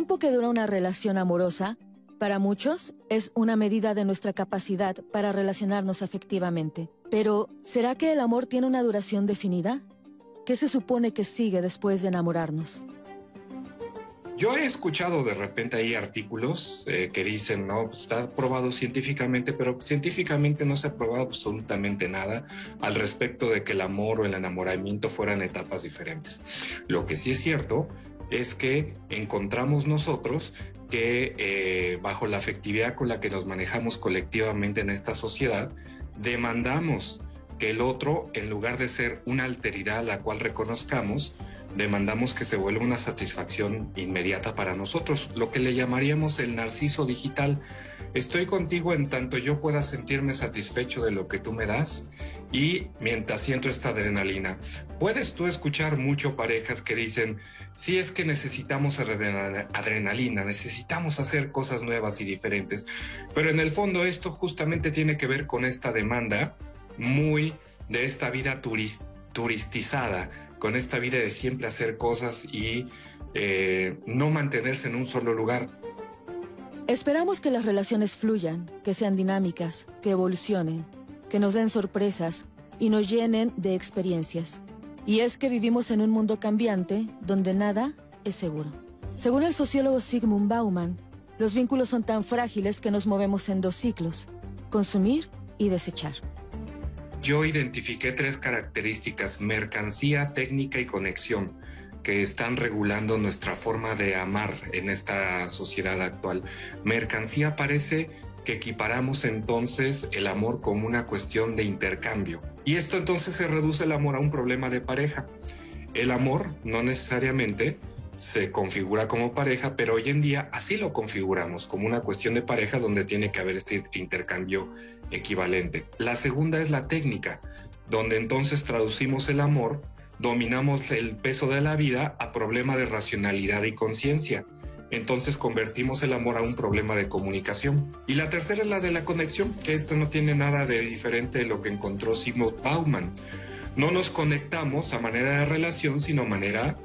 tiempo que dura una relación amorosa, para muchos, es una medida de nuestra capacidad para relacionarnos afectivamente. Pero, ¿será que el amor tiene una duración definida? ¿Qué se supone que sigue después de enamorarnos? Yo he escuchado de repente ahí artículos eh, que dicen, no, pues, está probado científicamente, pero científicamente no se ha probado absolutamente nada al respecto de que el amor o el enamoramiento fueran etapas diferentes. Lo que sí es cierto es que encontramos nosotros que eh, bajo la afectividad con la que nos manejamos colectivamente en esta sociedad, demandamos que el otro, en lugar de ser una alteridad a la cual reconozcamos, demandamos que se vuelva una satisfacción inmediata para nosotros, lo que le llamaríamos el narciso digital. Estoy contigo en tanto yo pueda sentirme satisfecho de lo que tú me das y mientras siento esta adrenalina. Puedes tú escuchar mucho parejas que dicen, si es que necesitamos adrenalina, necesitamos hacer cosas nuevas y diferentes, pero en el fondo esto justamente tiene que ver con esta demanda muy de esta vida turistizada con esta vida de siempre hacer cosas y eh, no mantenerse en un solo lugar. Esperamos que las relaciones fluyan, que sean dinámicas, que evolucionen, que nos den sorpresas y nos llenen de experiencias. Y es que vivimos en un mundo cambiante donde nada es seguro. Según el sociólogo Sigmund Bauman, los vínculos son tan frágiles que nos movemos en dos ciclos, consumir y desechar yo identifiqué tres características, mercancía, técnica y conexión, que están regulando nuestra forma de amar en esta sociedad actual. Mercancía parece que equiparamos entonces el amor como una cuestión de intercambio. Y esto entonces se reduce el amor a un problema de pareja. El amor no necesariamente se configura como pareja, pero hoy en día así lo configuramos como una cuestión de pareja donde tiene que haber este intercambio equivalente. La segunda es la técnica, donde entonces traducimos el amor, dominamos el peso de la vida a problema de racionalidad y conciencia. Entonces convertimos el amor a un problema de comunicación. Y la tercera es la de la conexión, que esto no tiene nada de diferente de lo que encontró Sigmund Bauman. No nos conectamos a manera de relación, sino a manera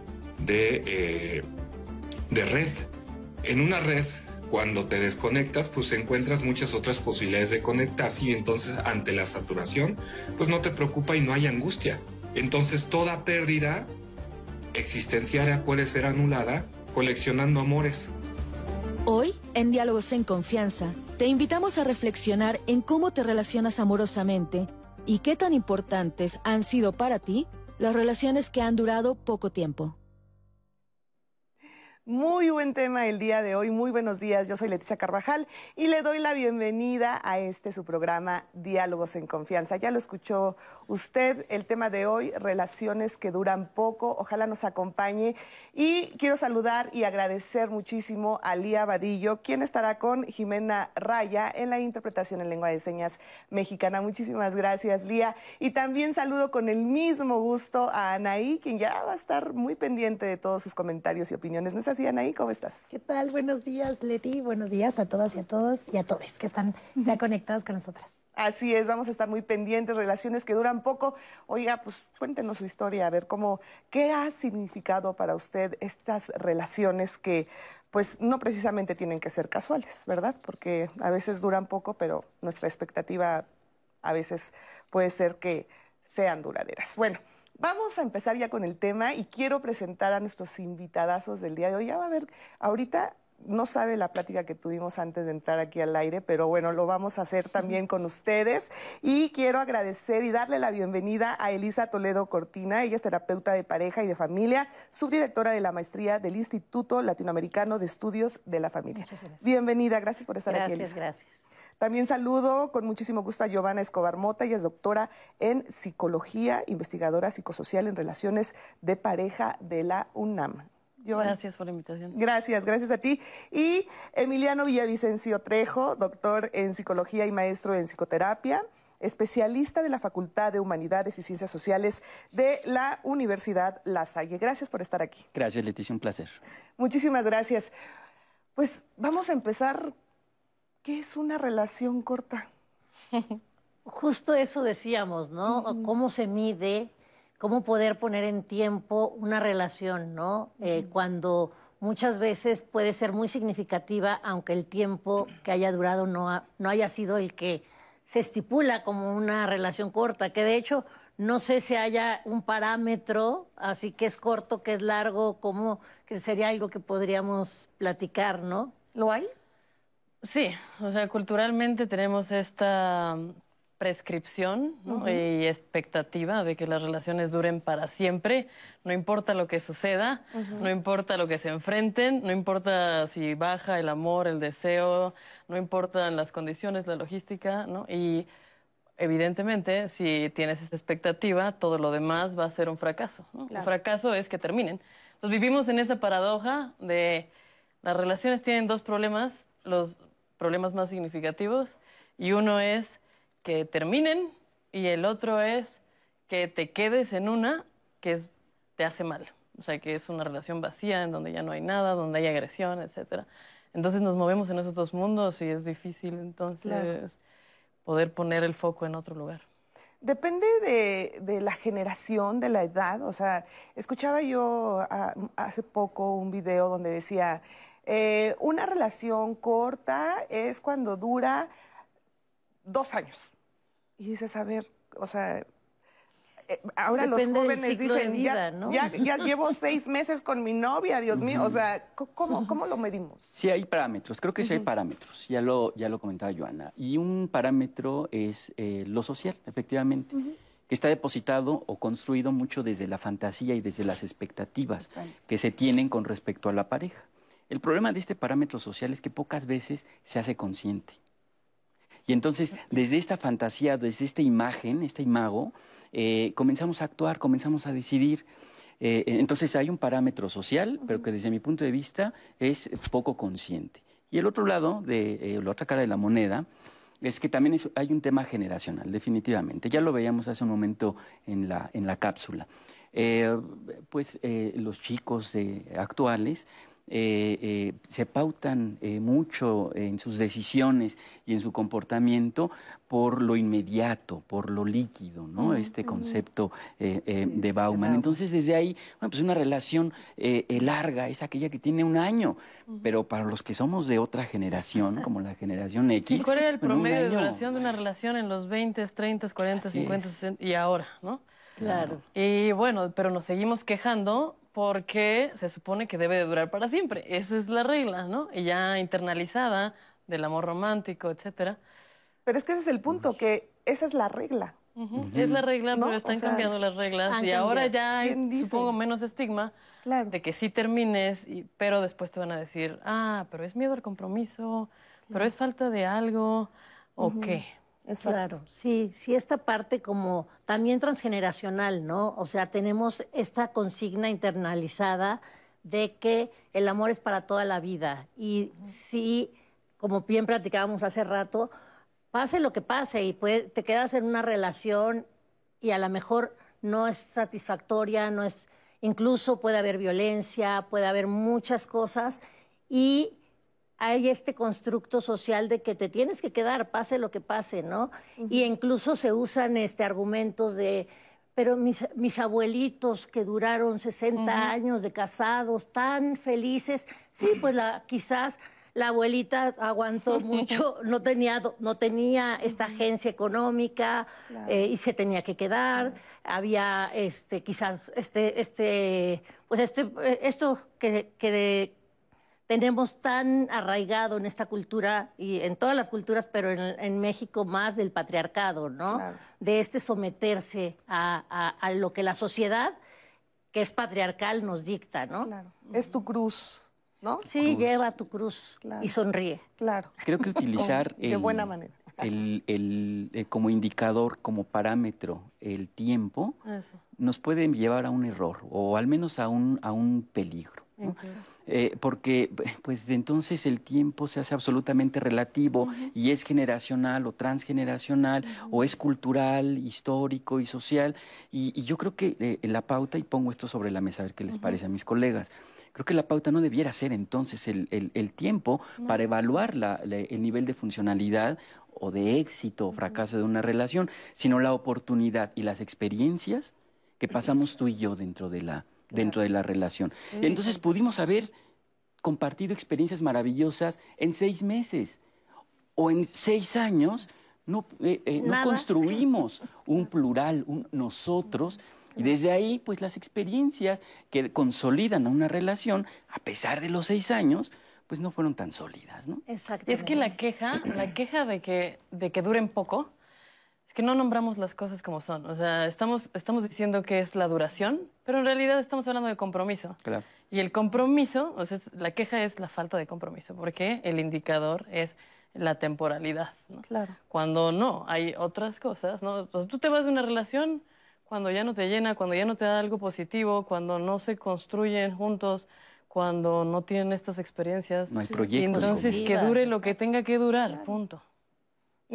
de, eh, de red. En una red cuando te desconectas, pues encuentras muchas otras posibilidades de conectarse y entonces ante la saturación, pues no te preocupa y no hay angustia. Entonces toda pérdida existenciaria puede ser anulada coleccionando amores. Hoy, en Diálogos en Confianza, te invitamos a reflexionar en cómo te relacionas amorosamente y qué tan importantes han sido para ti las relaciones que han durado poco tiempo. Muy buen tema el día de hoy. Muy buenos días. Yo soy Leticia Carvajal y le doy la bienvenida a este su programa Diálogos en Confianza. Ya lo escuchó usted. El tema de hoy, relaciones que duran poco. Ojalá nos acompañe. Y quiero saludar y agradecer muchísimo a Lía Vadillo, quien estará con Jimena Raya en la interpretación en lengua de señas mexicana. Muchísimas gracias, Lía. Y también saludo con el mismo gusto a Anaí, quien ya va a estar muy pendiente de todos sus comentarios y opiniones así, Anaí? ¿Cómo estás? ¿Qué tal? Buenos días, Leti. Buenos días a todas y a todos y a todos que están ya conectados con nosotras. Así es, vamos a estar muy pendientes, relaciones que duran poco. Oiga, pues cuéntenos su historia, a ver cómo, qué ha significado para usted estas relaciones que pues no precisamente tienen que ser casuales, ¿verdad? Porque a veces duran poco, pero nuestra expectativa a veces puede ser que sean duraderas. Bueno, Vamos a empezar ya con el tema y quiero presentar a nuestros invitadazos del día de hoy. Ya va a ver, ahorita no sabe la plática que tuvimos antes de entrar aquí al aire, pero bueno, lo vamos a hacer también con ustedes. Y quiero agradecer y darle la bienvenida a Elisa Toledo Cortina. Ella es terapeuta de pareja y de familia, subdirectora de la maestría del Instituto Latinoamericano de Estudios de la Familia. Bienvenida, gracias por estar aquí. Gracias, gracias. También saludo con muchísimo gusto a Giovanna Escobar Mota, ella es doctora en psicología, investigadora psicosocial en relaciones de pareja de la UNAM. Gracias por la invitación. Gracias, gracias a ti. Y Emiliano Villavicencio Trejo, doctor en psicología y maestro en psicoterapia especialista de la Facultad de Humanidades y Ciencias Sociales de la Universidad La Salle. Gracias por estar aquí. Gracias, Leticia, un placer. Muchísimas gracias. Pues vamos a empezar ¿Qué es una relación corta? Justo eso decíamos, ¿no? ¿Cómo se mide? ¿Cómo poder poner en tiempo una relación, ¿no? Eh, cuando muchas veces puede ser muy significativa, aunque el tiempo que haya durado no, no haya sido el que se estipula como una relación corta, que de hecho no sé si haya un parámetro, así que es corto, que es largo, como que sería algo que podríamos platicar, ¿no? ¿Lo hay? Sí, o sea, culturalmente tenemos esta prescripción y expectativa de que las relaciones duren para siempre, no importa lo que suceda, no importa lo que se enfrenten, no importa si baja el amor, el deseo, no importan las condiciones, la logística, ¿no? Y evidentemente, si tienes esa expectativa, todo lo demás va a ser un fracaso. ¿no? Un fracaso es que terminen. Entonces vivimos en esa paradoja de las relaciones tienen dos problemas, los problemas más significativos, y uno es que terminen y el otro es que te quedes en una que te hace mal. O sea, que es una relación vacía en donde ya no hay nada, donde hay agresión, etcétera. Entonces nos movemos en esos dos mundos y es difícil entonces poder poner el foco en otro lugar. Depende de, la generación, de la edad. O sea, escuchaba yo ah, hace poco un video donde decía, eh, una relación corta es cuando dura dos años. Y dices, a ver, o sea, eh, ahora los jóvenes dicen, ya, ya, llevo seis meses con mi novia, Dios mío, o sea, ¿cómo, ¿cómo, lo medimos? Sí hay parámetros, creo que sí hay parámetros, ya lo, ya lo comentaba Joana. Y un parámetro es eh, lo social, efectivamente, que está depositado o construido mucho desde la fantasía y desde las expectativas que se tienen con respecto a la pareja. El problema de este parámetro social es que pocas veces se hace consciente. Y entonces, desde esta fantasía, desde esta imagen, esta imago, eh, comenzamos a actuar, comenzamos a decidir. Eh, entonces hay un parámetro social, pero que desde mi punto de vista es poco consciente. Y el otro lado, de eh, la otra cara de la moneda, es que también hay un tema generacional, definitivamente. Ya lo veíamos hace un momento en la, en la cápsula. pues los chicos actuales eh, eh, se pautan eh, mucho en sus decisiones y en su comportamiento por lo inmediato, por lo líquido, ¿no? este concepto de Bauman. Entonces, desde ahí, bueno, pues una relación larga es aquella que tiene un año, pero para los que somos de otra generación, como la generación X... ¿Cuál era el promedio de duración de una relación en los 20, 30, 40, 50, 60 y ahora, no? Claro. Y bueno, pero nos seguimos quejando porque se supone que debe de durar para siempre. Esa es la regla, ¿no? Y ya internalizada del amor romántico, etcétera. Pero es que ese es el punto, que esa es la regla. Es la regla, pero están cambiando las reglas y ahora ya hay, supongo, menos estigma de que sí termines, y, pero después te van a decir, ah, pero es miedo al compromiso, pero es falta de algo, ¿o qué? Claro, sí, sí, esta parte como también transgeneracional, ¿no? O sea, tenemos esta consigna internalizada de que el amor es para toda la vida. Y sí, como bien platicábamos hace rato, pase lo que pase y te quedas en una relación y a lo mejor no es satisfactoria, no es, incluso puede haber violencia, puede haber muchas cosas y hay este constructo social de que te tienes que quedar, pase lo que pase, ¿no? Y incluso se usan este argumentos de, pero mis, mis abuelitos que duraron 60 años de casados, tan felices, sí, pues la, quizás la abuelita aguantó mucho, no tenía, no tenía esta agencia económica eh, y se tenía que quedar. Había este, quizás este, este, pues este, eh, esto que, que de, tenemos tan arraigado en esta cultura y en todas las culturas, pero en, México más del patriarcado, ¿no? De este someterse a, lo que la sociedad, que es patriarcal, nos dicta, ¿no? Claro. Es tu cruz. ¿No? Sí, lleva tu cruz y sonríe. Claro. Creo que utilizar de buena manera. El, eh, como indicador, como parámetro, el tiempo, nos puede llevar a un error o al menos a un, a un peligro. Eh, porque pues entonces el tiempo se hace absolutamente relativo y es generacional o transgeneracional o es cultural, histórico y social. Y, yo creo que eh, la pauta, y pongo esto sobre la mesa a ver qué les parece a mis colegas, creo que la pauta no debiera ser entonces el, el, tiempo para evaluar el nivel de funcionalidad o de éxito o fracaso de una relación, sino la oportunidad y las experiencias que pasamos tú y yo dentro de la, dentro de la relación. Entonces pudimos haber compartido experiencias maravillosas en seis meses o en seis años no, eh, eh, no construimos un plural, un nosotros. Y desde ahí, pues las experiencias que consolidan a una relación, a pesar de los seis años, pues no fueron tan sólidas, ¿no? Exacto. Es que la queja, la queja de que, de que duren poco, que no nombramos las cosas como son. O sea, estamos, estamos diciendo que es la duración, pero en realidad estamos hablando de compromiso. Claro. Y el compromiso, o sea, la queja es la falta de compromiso, porque el indicador es la temporalidad. ¿no? Claro. Cuando no, hay otras cosas, ¿no? Entonces tú te vas de una relación cuando ya no te llena, cuando ya no te da algo positivo, cuando no se construyen juntos, cuando no tienen estas experiencias. No hay proyectos. Entonces, que dure lo que tenga que durar, punto.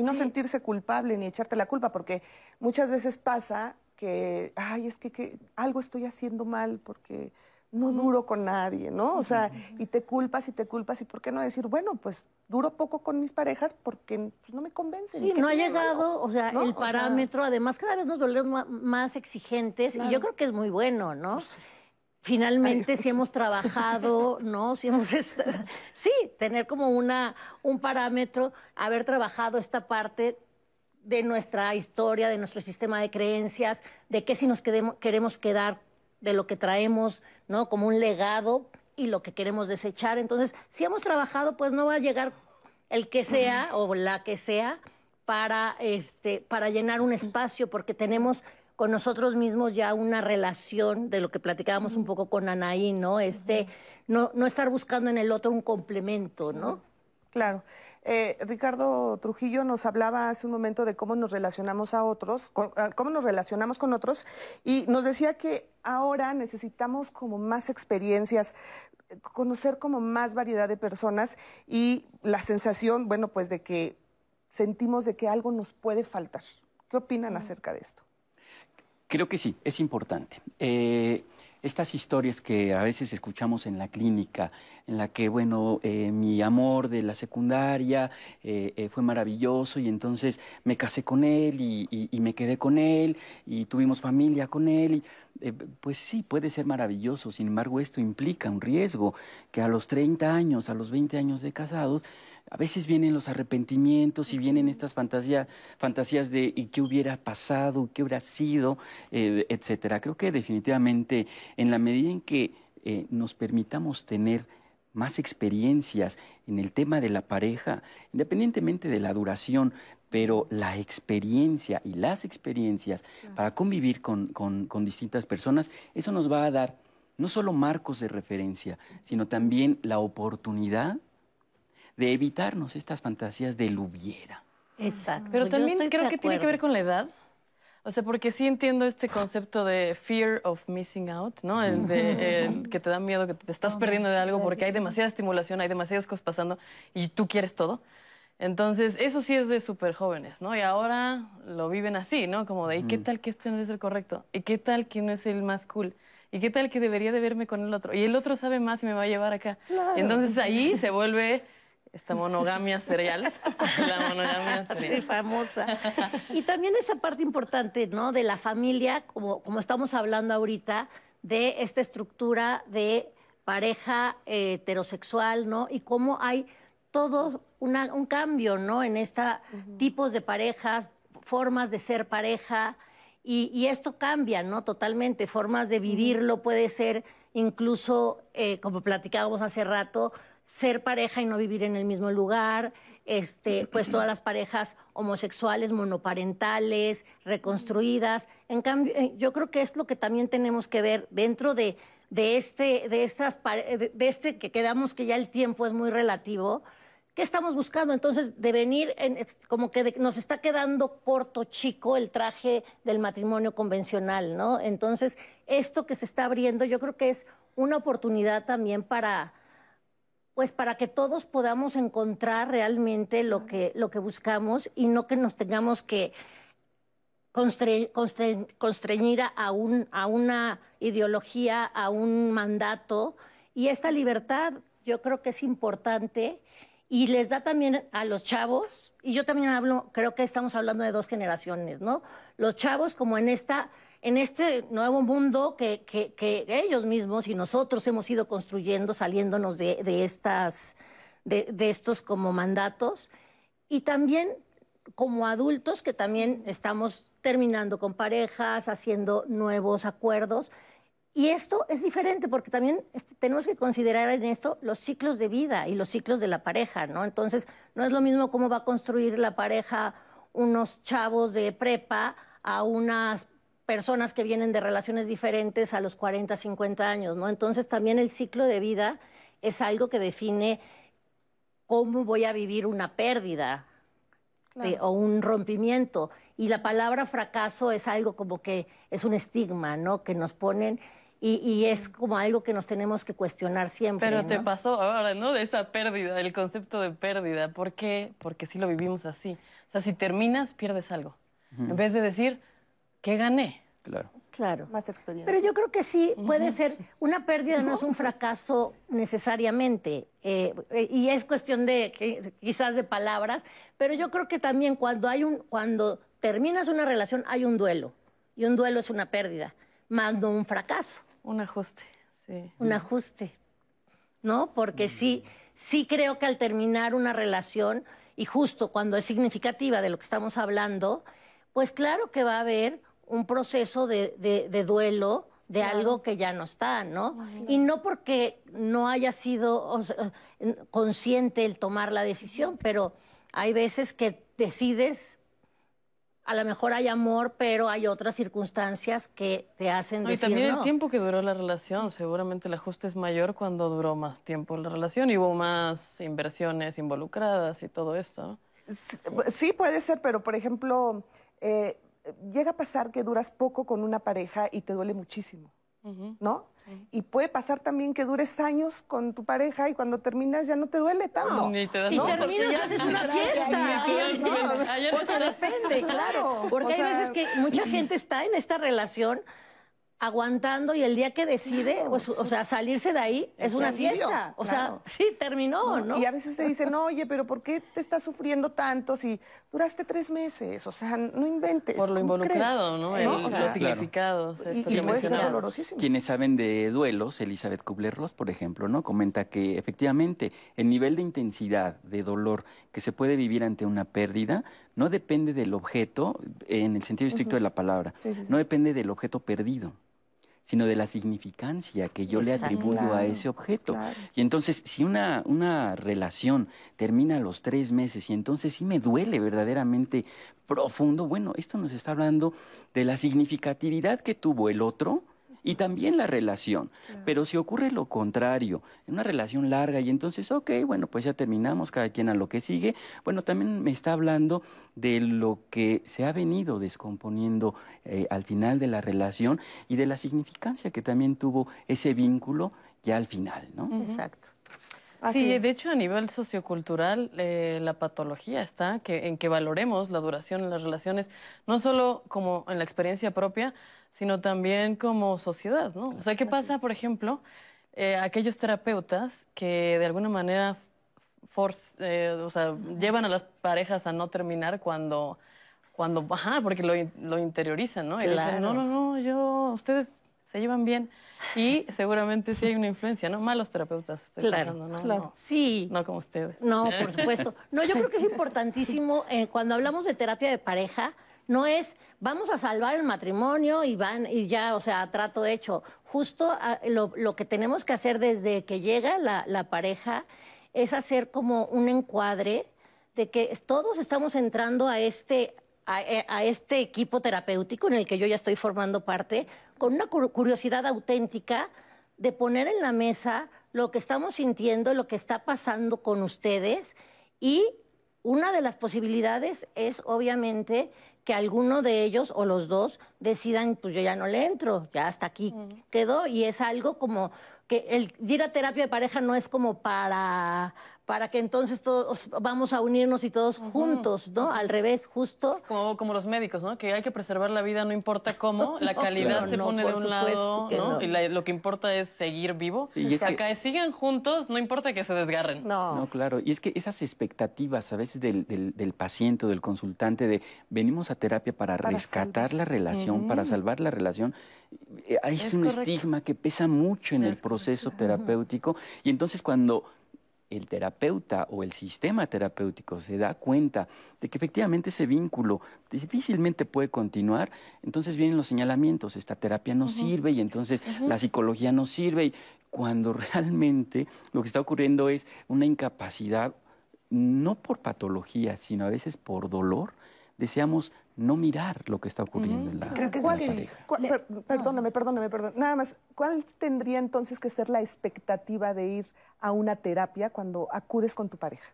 Y no sentirse culpable ni echarte la culpa, porque muchas veces pasa que, ay, es que, que algo estoy haciendo mal porque no duro con nadie, ¿no? O sea, y te culpas y te culpas, y por qué no decir, bueno, pues duro poco con mis parejas porque pues, no me convencen. Sí, no ha llegado, o sea, el parámetro, además cada vez nos volvemos más exigentes, y yo creo que es muy bueno, ¿no? Pues, Finalmente, si hemos trabajado, ¿no? Si hemos sí, tener como una un parámetro, haber trabajado esta parte de nuestra historia, de nuestro sistema de creencias, de qué si nos queremos quedar de lo que traemos, ¿no? Como un legado y lo que queremos desechar. Entonces, si hemos trabajado, pues no va a llegar el que sea o la que sea para, este, para llenar un espacio, porque tenemos con nosotros mismos ya una relación de lo que platicábamos un poco con Anaí, ¿no? Este, no, no estar buscando en el otro un complemento, ¿no? Claro. Eh, Ricardo Trujillo nos hablaba hace un momento de cómo nos relacionamos a otros, ah, cómo nos relacionamos con otros, y nos decía que ahora necesitamos como más experiencias, conocer como más variedad de personas y la sensación, bueno, pues de que sentimos de que algo nos puede faltar. ¿Qué opinan acerca de esto? Creo que sí, es importante. Eh, estas historias que a veces escuchamos en la clínica, en la que, bueno, eh, mi amor de la secundaria eh, fue maravilloso y entonces me casé con él y, me quedé con él y tuvimos familia con él. Y, pues sí, puede ser maravilloso, sin embargo esto implica un riesgo que a los 30 años, a los 20 años de casados, a veces vienen los arrepentimientos y vienen estas fantasías, fantasías de ¿y qué hubiera pasado? ¿Qué hubiera sido? Eh, etcétera. Creo que definitivamente en la medida en que eh, nos permitamos tener más experiencias en el tema de la pareja, independientemente de la duración, pero la experiencia y las experiencias para convivir con, con distintas personas, eso nos va a dar no solo marcos de referencia, sino también la oportunidad de evitarnos estas fantasías del hubiera. Exacto. Pero también creo que tiene que ver con la edad. O sea, porque sí entiendo este concepto de fear of missing out, ¿no? El de que te da miedo, que te estás perdiendo de algo porque hay demasiada estimulación, hay demasiadas cosas pasando y tú quieres todo. Entonces, eso sí es de súper jóvenes, ¿no? Y ahora lo viven así, ¿no? Como de, ¿y qué tal que este no es el correcto? ¿Y qué tal que no es el más cool? ¿Y qué tal que debería de verme con el otro? Y el otro sabe más y me va a llevar acá. Entonces ahí se vuelve esta monogamia serial, la monogamia serial. Sí, famosa. Y también esta parte importante, ¿no? De la familia, como, como estamos hablando ahorita, de esta estructura de pareja eh, heterosexual, ¿no? Y cómo hay todo un cambio, ¿no? En estos tipos de parejas, formas de ser pareja, y, esto cambia, ¿no? Totalmente, formas de vivirlo, puede ser incluso, eh, como platicábamos hace rato, ser pareja y no vivir en el mismo lugar, este, pues todas las parejas homosexuales, monoparentales, reconstruidas. En cambio, eh, yo creo que es lo que también tenemos que ver dentro de, de este, de estas, de este que quedamos que ya el tiempo es muy relativo. ¿Qué estamos buscando? Entonces, de venir, en, como que nos está quedando corto, chico, el traje del matrimonio convencional, ¿no? Entonces, esto que se está abriendo, yo creo que es una oportunidad también para, pues para que todos podamos encontrar realmente lo que, lo que buscamos y no que nos tengamos que constreñir a, un, a una ideología, a un mandato. Y esta libertad yo creo que es importante y les da también a los chavos, y yo también hablo, creo que estamos hablando de dos generaciones, ¿no? Los chavos como en esta en este nuevo mundo que, ellos mismos y nosotros hemos ido construyendo, saliéndonos de, de estos como mandatos, y también como adultos que también estamos terminando con parejas, haciendo nuevos acuerdos. Y esto es diferente porque también este, tenemos que considerar en esto los ciclos de vida y los ciclos de la pareja, ¿no? Entonces, no es lo mismo cómo va a construir la pareja unos chavos de prepa a unas personas que vienen de relaciones diferentes a los 40, 50 años, ¿no? Entonces, también el ciclo de vida es algo que define cómo voy a vivir una pérdida de- o un rompimiento. Y la palabra fracaso es algo como que es un estigma, ¿no? Que nos ponen y, y es como algo que nos tenemos que cuestionar siempre. Pero te pasó ahora, ¿no? De esa pérdida, el concepto de pérdida. ¿Por qué? Porque sí lo vivimos así. O sea, si terminas, pierdes algo. En vez de decir, ¿qué gané? Claro. Claro. Más experiencia. Pero yo creo que sí puede ser, una pérdida no es un fracaso necesariamente, eh, eh, y es cuestión de que- quizás de palabras, pero yo creo que también cuando hay un, cuando terminas una relación hay un duelo, y un duelo es una pérdida, más no un fracaso, Un ajuste, sí. un ajuste, ¿no? Porque sí, sí creo que al terminar una relación, y justo cuando es significativa de lo que estamos hablando, pues claro que va a haber un proceso de, de- de duelo de algo que ya no está, ¿no? Y no porque no haya sido o sea, consciente el tomar la decisión, pero hay veces que decides, a lo mejor hay amor, pero hay otras circunstancias que te hacen No, y también no. el tiempo que duró la relación. Seguramente el ajuste es mayor cuando duró más tiempo la relación y hubo más inversiones involucradas y todo esto. ¿no? Sí, puede ser, pero por ejemplo, eh, llega a pasar que duras poco con una pareja y te duele muchísimo, ¿no? Y puede pasar también que dures años con tu pareja y cuando terminas ya no te duele tanto. Ni te das Y No, porque terminas, ya- haces una fiesta. Porque depende, claro. Porque O hay veces que mucha gente está en esta relación aguantando y el día que decide, pues, o sea, salirse de ahí es una fiesta. O claro. sea, sí, terminó, ¿no? Y a veces te dicen, oye, pero ¿por qué te estás sufriendo tanto si duraste tres meses? O sea, no inventes. Por lo ¿cómo involucrado, crees? ¿no? El- O los significados. y, esto y puede ser dolorosísimo. Quienes saben de duelos, Elizabeth Kubler-Ross, por ejemplo, ¿no? comenta que efectivamente el nivel de intensidad de dolor que se puede vivir ante una pérdida no depende del objeto, en el sentido estricto de la palabra, no depende del objeto perdido sino de la significancia que yo le atribuyo a ese objeto. claro. Y entonces, si una, una relación termina a los tres meses y entonces sí me duele verdaderamente profundo, bueno, esto nos está hablando de la significatividad que tuvo el otro y también la relación. Pero si ocurre lo contrario, en una relación larga y entonces, ok, bueno, pues ya terminamos, cada quien a lo que sigue, bueno, también me está hablando de lo que se ha venido descomponiendo eh, al final de la relación y de la significancia que también tuvo ese vínculo ya al final, ¿no? Exacto. Así sí, es. de hecho a nivel sociocultural eh, la patología está que, en que valoremos la duración en las relaciones, no solo como en la experiencia propia, sino también como sociedad, ¿no? O sea, ¿qué pasa, por ejemplo, eh, aquellos terapeutas que de alguna manera force, eh, o sea, llevan a las parejas a no terminar cuando, cuando, ajá, porque lo, lo interiorizan, ¿no? Y dicen, Claro. no, no, no, yo, ustedes se llevan bien. Y seguramente sí hay una influencia, ¿no? Malos terapeutas, estoy Claro, pensando, ¿no? claro. No, Sí. no como ustedes. No, por supuesto. No, yo creo que es importantísimo eh, cuando hablamos de terapia de pareja, no es vamos a salvar el matrimonio y van y ya, o sea, trato hecho. Justo ah, lo, lo que tenemos que hacer desde que llega la, la pareja es hacer como un encuadre de que todos estamos entrando a este a, eh, a este equipo terapéutico en el que yo ya estoy formando parte con una cur- curiosidad auténtica de poner en la mesa lo que estamos sintiendo, lo que está pasando con ustedes y una de las posibilidades es obviamente que alguno de ellos o los dos decidan, pues yo ya no le entro, ya hasta aquí quedó. Y es algo como que el ir a terapia de pareja no es como para para que entonces todos vamos a unirnos y todos juntos, ¿no? Al revés, justo. Como, como los médicos, ¿no? Que hay que preservar la vida no importa cómo, la calidad se no, pone de un lado, ¿no? no. Y la- lo que importa es seguir vivo. Sí, y es que- Acá sigan juntos, no importa que se desgarren. No. No, claro. Y es que esas expectativas a veces del, del- del paciente o del consultante de venimos a terapia para, Para rescatar la relación, para salvar la relación, eh, es, Es un correcto. estigma que pesa mucho en el Es proceso terapéutico. Y entonces cuando el terapeuta o el sistema terapéutico se da cuenta de que efectivamente ese vínculo difícilmente puede continuar, entonces vienen los señalamientos, esta terapia no sirve y entonces la psicología no sirve y cuando realmente lo que está ocurriendo es una incapacidad, no por patología, sino a veces por dolor, deseamos no mirar lo que está ocurriendo en la, Creo que en la pareja. ¿Cuál- per- perdóname, perdóname, perdóname. Nada más, ¿cuál tendría entonces que ser la expectativa de ir a una terapia cuando acudes con tu pareja?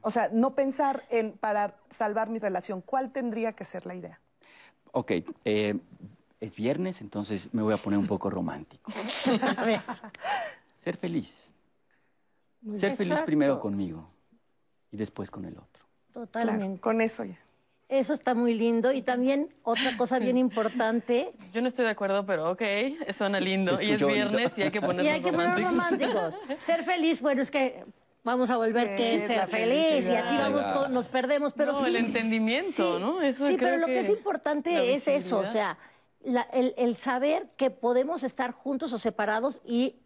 O sea, no pensar en para salvar mi relación. ¿Cuál tendría que ser la idea? Ok, eh, es viernes, entonces me voy a poner un poco romántico. A ver, Ser feliz. Ser feliz primero conmigo y después con el otro. totalmente. Claro, con eso ya. Eso está muy lindo. Y también otra cosa bien importante, Yo no estoy de acudo, pero ok, suena lindo. Y es bonito. viernes y hay que ponernos y hay que románticos. románticos. Ser feliz, bueno, es que vamos a volver ¿Qué que es ser feliz y así vamos, con- nos perdemos, pero No, sí. el entendimiento, sí, ¿no? Eso sí, creo pero lo que, que es importante es eso, o sea, la- el, el saber que podemos estar juntos o separados y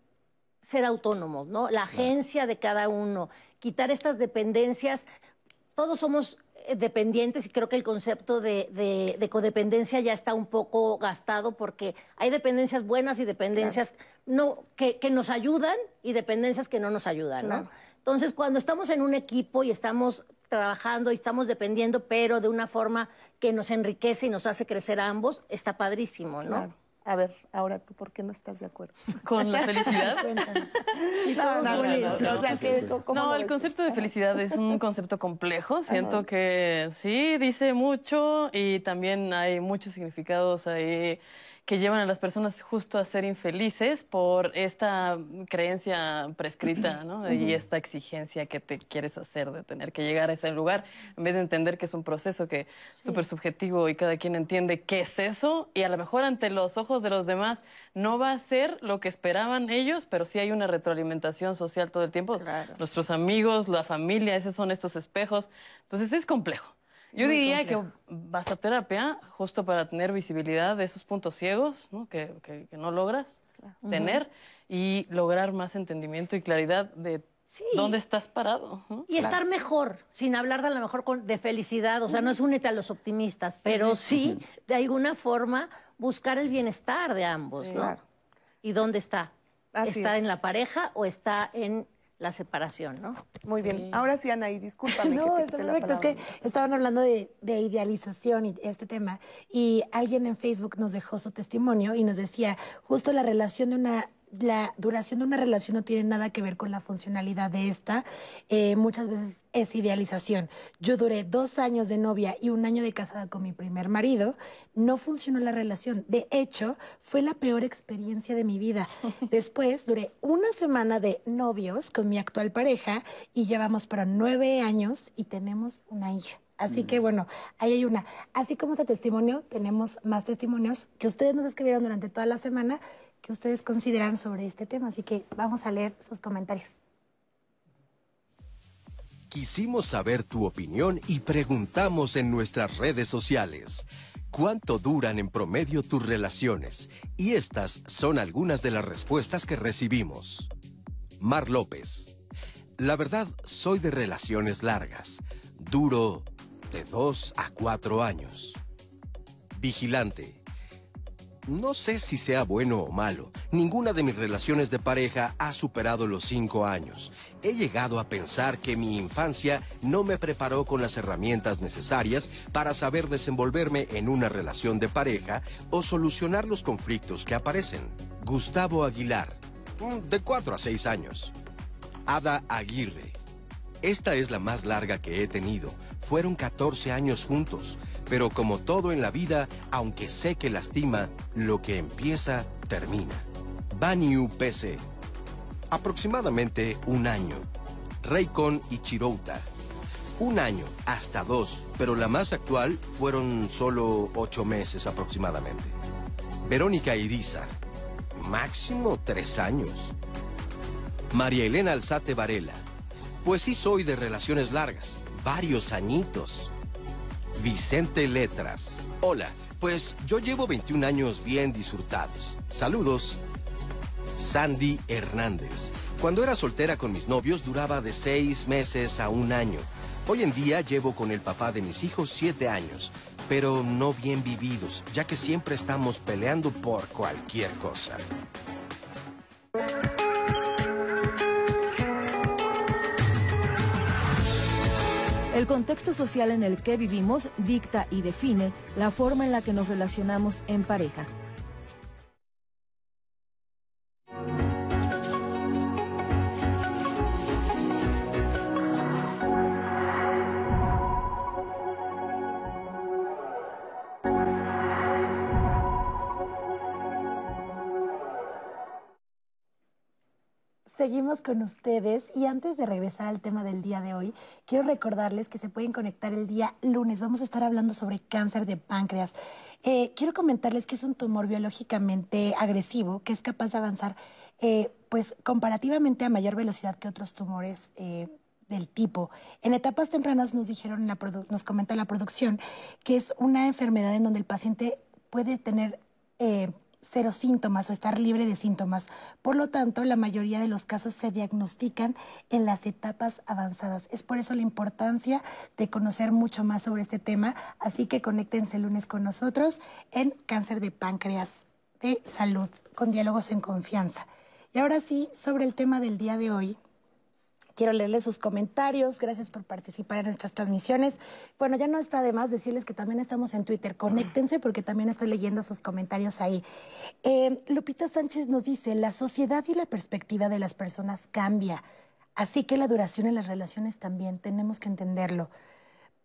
ser autónomos, ¿no? La agencia de cada uno, quitar estas dependencias. Todos somos dependientes y creo que el concepto de, de- de codependencia ya está un poco gastado porque hay dependencias buenas y dependencias no, que, que nos ayudan y dependencias que no nos ayudan, ¿no? Entonces, cuando estamos en un equipo y estamos trabajando y estamos dependiendo, pero de una forma que nos enriquece y nos hace crecer a ambos, está padrísimo, ¿no? Claro. A ver, ahora tú, ¿por qué no estás de acuerdo? Con la felicidad. No, todos no, no, unidos. no, o sea, que, ¿cómo No, lo el concepto de felicidad es un concepto complejo. Siento que sí, dice mucho y también hay muchos significados ahí que llevan a las personas justo a ser infelices por esta creencia prescrita ¿no? y esta exigencia que te quieres hacer de tener que llegar a ese lugar, en vez de entender que es un proceso que es súper subjetivo y cada quien entiende qué es eso y a lo mejor ante los ojos de los demás no va a ser lo que esperaban ellos, pero sí hay una retroalimentación social todo el tiempo. Claro. Nuestros amigos, la familia, esos son estos espejos. Entonces es complejo. Yo diría que vas a terapia justo para tener visibilidad de esos puntos ciegos ¿no? Que, que- que no logras tener y lograr más entendimiento y claridad de Sí. dónde estás parado. ¿no? Y estar mejor, sin hablar de a lo mejor con- de felicidad, o sea, no es únete a los optimistas, pero sí, de alguna forma, buscar el bienestar de ambos, ¿no? Claro. ¿Y dónde está? Así ¿Está es. en la pareja o está en la separación, no? Muy bien. Ahora sí, Anaí, discúlpame. No, que te está la perfecto. Es que estaban hablando de, de idealización y este tema. Y alguien en Facebook nos dejó su testimonio y nos decía, justo la relación de una, la duración de una relación no tiene nada que ver con la funcionalidad de esta. Eh, muchas veces es idealización. Yo duré dos años de novia y un año de casada con mi primer marido. No funcionó la relación. De hecho, fue la peor experiencia de mi vida. Después duré una semana de novios con mi actual pareja y llevamos para nueve años y tenemos una hija. Así que bueno, ahí hay una. Así como ese testimonio, tenemos más testimonios que ustedes nos escribieron durante toda la semana que ustedes consideran sobre este tema. Así que vamos a leer sus comentarios. Quisimos saber tu opinión y preguntamos en nuestras redes sociales. ¿Cuánto duran en promedio tus relaciones? Y estas son algunas de las respuestas que recibimos. Mar López. La verdad, soy de relaciones largas. Duro de dos a cuatro años. Vigilante. No sé si sea bueno o malo. Ninguna de mis relaciones de pareja ha superado los cinco años. He llegado a pensar que mi infancia no me preparó con las herramientas necesarias para saber desenvolverme en una relación de pareja o solucionar los conflictos que aparecen. Gustavo Aguilar, mm, de cuatro a seis años. Ada Aguirre. Esta es la más larga que he tenido. Fueron 14 años juntos, pero como todo en la vida, aunque sé que lastima, lo que empieza, termina. Baniu PC. Aproximadamente un año. Raycon y Chirouta. Un año, hasta dos, pero la más actual fueron solo ocho meses aproximadamente. Verónica Iriza, máximo tres años. María Elena Alzate Varela, pues sí soy de relaciones largas, varios añitos. Vicente Letras, hola, pues yo llevo 21 años bien disfrutados. Saludos. Sandy Hernández, cuando era soltera con mis novios duraba de seis meses a un año. Hoy en día llevo con el papá de mis hijos siete años, pero no bien vividos, ya que siempre estamos peleando por cualquier cosa. El contexto social en el que vivimos dicta y define la forma en la que nos relacionamos en pareja. Seguimos con ustedes y antes de regresar al tema del día de hoy, quiero recordarles que se pueden conectar el día lunes. Vamos a estar hablando sobre cáncer de páncreas. Eh, quiero comentarles que es un tumor biológicamente agresivo que es capaz de avanzar eh, pues comparativamente a mayor velocidad que otros tumores eh, del tipo. En etapas tempranas nos dijeron, la nos comenta la producción, que es una enfermedad en donde el paciente puede tener cero síntomas o estar libre de síntomas. Por lo tanto, la mayoría de los casos se diagnostican en las etapas avanzadas. Es por eso la importancia de conocer mucho más sobre este tema. Así que conéctense el lunes con nosotros en Cáncer de Páncreas de Salud, con diálogos en confianza. Y ahora sí, sobre el tema del día de hoy, Quiero leerles sus comentarios. Gracias por participar en nuestras transmisiones. Bueno, ya no está de más decirles que también estamos en Twitter. Conéctense porque también estoy leyendo sus comentarios ahí. Eh, Lupita Sánchez nos dice, la sociedad y la perspectiva de las personas cambia. Así que la duración en las relaciones también tenemos que entenderlo.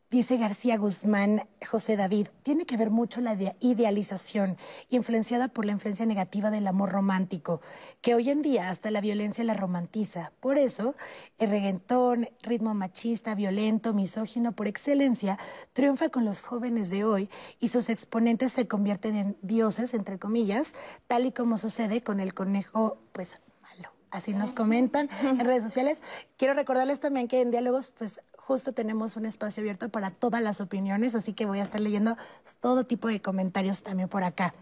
Dice García Guzmán, José David, tiene que ver mucho la idealización, influenciada por la influencia negativa del amor romántico, que hoy en día hasta la violencia la romantiza. Por eso, el reggaetón, ritmo machista, violento, misógino por excelencia, triunfa con los jóvenes de hoy y sus exponentes se convierten en dioses, entre comillas, tal y como sucede con el conejo, pues malo. Así nos comentan en redes sociales. Quiero recordarles también que en diálogos, pues justo tenemos un espacio abierto para todas las opiniones, así que voy a estar leyendo todo tipo de comentarios también por acá.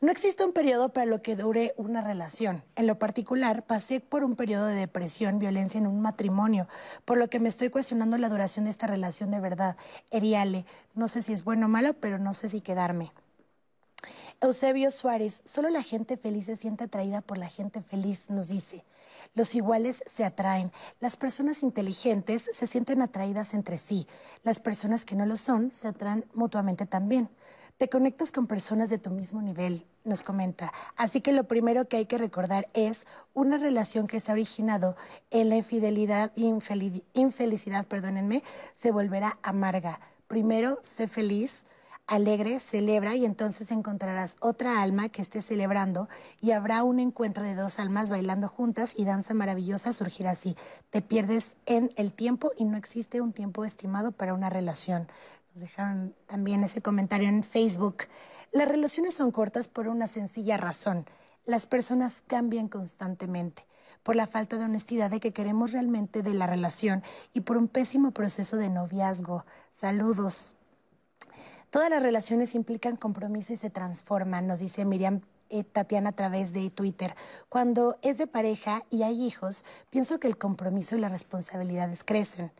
No existe un periodo para lo que dure una relación. En lo particular, pasé por un periodo de depresión, violencia en un matrimonio, por lo que me estoy cuestionando la duración de esta relación de verdad. Eriale, no sé si es bueno o malo, pero no sé si quedarme. Eusebio Suárez, solo la gente feliz se siente atraída por la gente feliz, nos dice. Los iguales se atraen. Las personas inteligentes se sienten atraídas entre sí. Las personas que no lo son se atraen mutuamente también. Te conectas con personas de tu mismo nivel, nos comenta. Así que lo primero que hay que recordar es una relación que se ha originado en la infidelidad infelicidad, perdónenme, se volverá amarga. Primero, sé feliz, alegre, celebra y entonces encontrarás otra alma que esté celebrando y habrá un encuentro de dos almas bailando juntas y danza maravillosa surgirá así. Te pierdes en el tiempo y no existe un tiempo estimado para una relación. Nos dejaron también ese comentario en Facebook. Las relaciones son cortas por una sencilla razón. Las personas cambian constantemente por la falta de honestidad de que queremos realmente de la relación y por un pésimo proceso de noviazgo. Saludos. Todas las relaciones implican compromiso y se transforman, nos dice Miriam eh, Tatiana a través de Twitter. Cuando es de pareja y hay hijos, pienso que el compromiso y las responsabilidades crecen.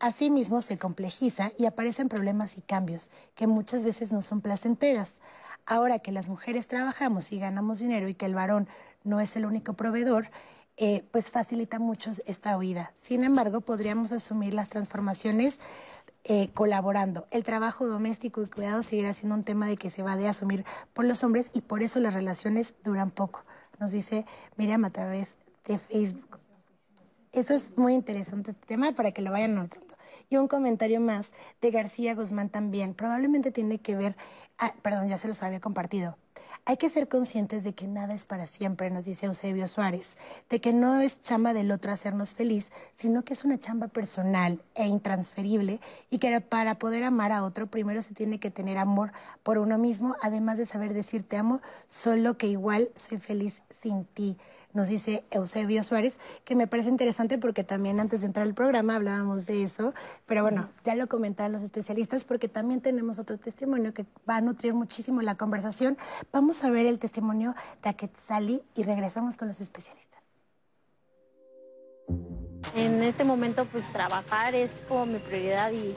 Asimismo, se complejiza y aparecen problemas y cambios que muchas veces no son placenteras. Ahora que las mujeres trabajamos y ganamos dinero y que el varón no es el único proveedor, eh, pues facilita mucho esta huida. Sin embargo, podríamos asumir las transformaciones eh, colaborando. El trabajo doméstico y cuidado seguirá siendo un tema de que se va de asumir por los hombres y por eso las relaciones duran poco, nos dice Miriam a través de Facebook. Eso es muy interesante este tema para que lo vayan notando. Y un comentario más de García Guzmán también, probablemente tiene que ver, ah, perdón, ya se los había compartido. Hay que ser conscientes de que nada es para siempre, nos dice Eusebio Suárez, de que no es chamba del otro hacernos feliz, sino que es una chamba personal e intransferible y que para poder amar a otro primero se tiene que tener amor por uno mismo, además de saber decir te amo, solo que igual soy feliz sin ti nos dice Eusebio Suárez, que me parece interesante porque también antes de entrar al programa hablábamos de eso, pero bueno, ya lo comentaban los especialistas porque también tenemos otro testimonio que va a nutrir muchísimo la conversación. Vamos a ver el testimonio de Aquetzali y regresamos con los especialistas. En este momento, pues trabajar es como mi prioridad y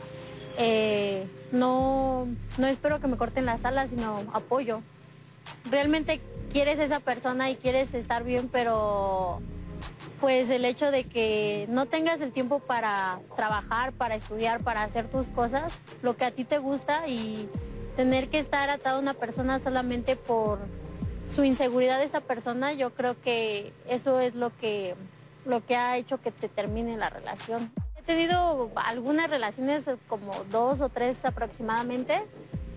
eh, no, no espero que me corten las alas, sino apoyo. Realmente quieres esa persona y quieres estar bien, pero pues el hecho de que no tengas el tiempo para trabajar, para estudiar, para hacer tus cosas, lo que a ti te gusta y tener que estar atado a una persona solamente por su inseguridad de esa persona, yo creo que eso es lo que, lo que ha hecho que se termine la relación. He tenido algunas relaciones, como dos o tres aproximadamente,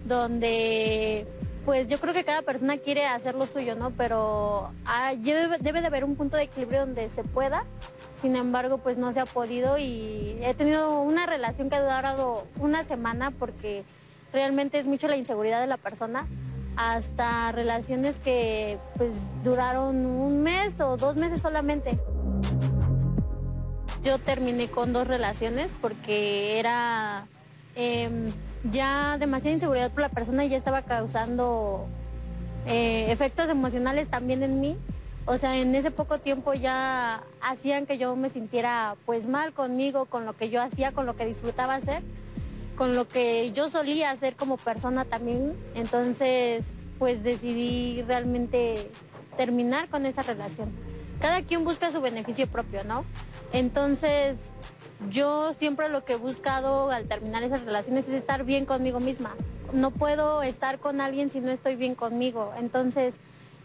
donde pues yo creo que cada persona quiere hacer lo suyo, ¿no? Pero ah, debe, de haber un punto de equilibrio donde se pueda. Sin embargo, pues no se ha podido y he tenido una relación que ha durado una semana porque realmente es mucho la inseguridad de la persona hasta relaciones que pues duraron un mes o dos meses solamente. Yo terminé con dos relaciones porque era em, ya demasiada inseguridad por la persona ya estaba causando eh, efectos emocionales también en mí. O sea, en ese poco tiempo ya hacían que yo me sintiera pues mal conmigo, con lo que yo hacía, con lo que disfrutaba hacer, con lo que yo solía hacer como persona también. Entonces, pues decidí realmente terminar con esa relación. Cada quien busca su beneficio propio, ¿no? Entonces, yo siempre lo que he buscado al terminar esas relaciones es estar bien conmigo misma. No puedo estar con alguien si no estoy bien conmigo. Entonces,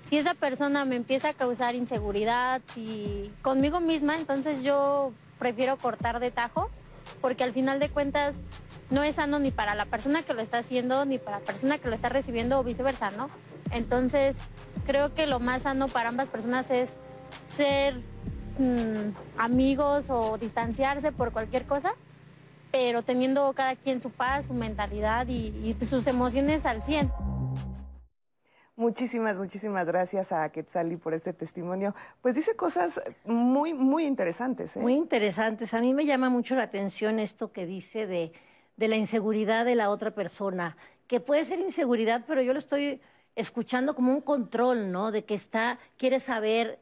si esa persona me empieza a causar inseguridad y conmigo misma, entonces yo prefiero cortar de tajo, porque al final de cuentas no es sano ni para la persona que lo está haciendo, ni para la persona que lo está recibiendo o viceversa, ¿no? Entonces, creo que lo más sano para ambas personas es ser Mm, amigos o distanciarse por cualquier cosa, pero teniendo cada quien su paz, su mentalidad y, sus emociones al 100. Muchísimas, muchísimas gracias a Quetzali por este testimonio. Pues dice cosas muy, muy interesantes. ¿eh? Muy interesantes. A mí me llama mucho la atención esto que dice de, de la inseguridad de la otra persona, que puede ser inseguridad, pero yo lo estoy escuchando como un control, ¿no? De que está, quiere saber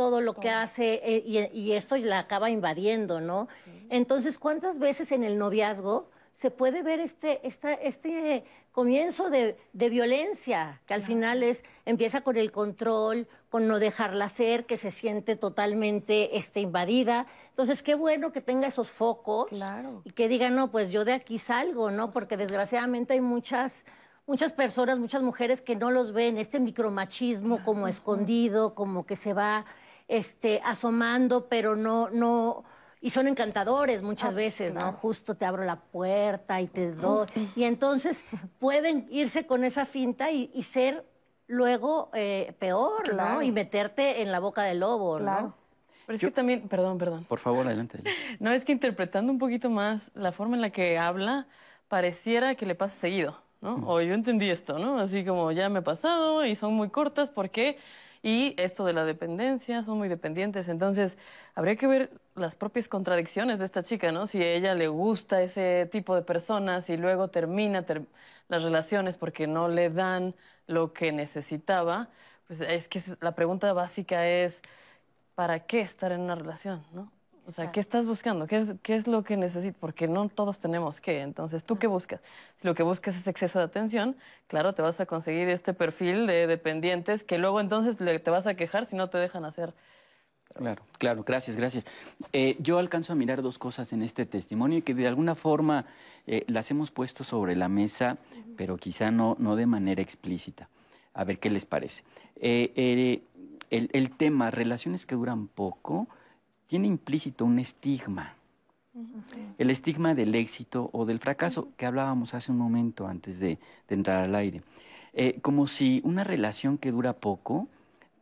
todo lo que hace eh, y, esto la acaba invadiendo, ¿no? Entonces, ¿cuántas veces en el noviazgo se puede ver este, este comienzo de, violencia, que al final es, empieza con el control, con no dejarla ser, que se siente totalmente este, invadida. Entonces, qué bueno que tenga esos focos y que diga, no, pues yo de aquí salgo, ¿no? Porque desgraciadamente hay muchas muchas personas, muchas mujeres que no los ven, este micromachismo como escondido, como que se va este, asomando, pero no, no, y son encantadores muchas ah, veces, ¿no? Justo te abro la puerta y te doy. Y entonces pueden irse con esa finta y, ser luego eh, peor, ¿no? Y meterte en la boca del lobo, ¿no? Pero es que también, perdón, perdón. Por favor, adelante. No, es que interpretando un poquito más la forma en la que habla, pareciera que le pasa seguido, ¿no? O yo entendí esto, ¿no? Así como ya me ha pasado y son muy cortas porque y esto de la dependencia, son muy dependientes. Entonces, habría que ver las propias contradicciones de esta chica, ¿no? Si a ella le gusta ese tipo de personas y luego termina las relaciones porque no le dan lo que necesitaba, pues es que la pregunta básica es, ¿para qué estar en una relación, no? O sea, ¿qué estás buscando? ¿Qué es, qué es lo que necesitas? Porque no todos tenemos qué. Entonces, ¿tú qué buscas? Si lo que buscas es exceso de atención, claro, te vas a conseguir este perfil de dependientes que luego entonces te vas a quejar si no te dejan hacer. Claro, claro, gracias, gracias. Eh, yo alcanzo a mirar dos cosas en este testimonio y que de alguna forma eh, las hemos puesto sobre la mesa, pero quizá no, no de manera explícita. A ver qué les parece. Eh, el, el tema, relaciones que duran poco, tiene implícito un estigma. El estigma del éxito o del fracaso que hablábamos hace un momento antes de, entrar al aire. eh, como si una relación que dura poco,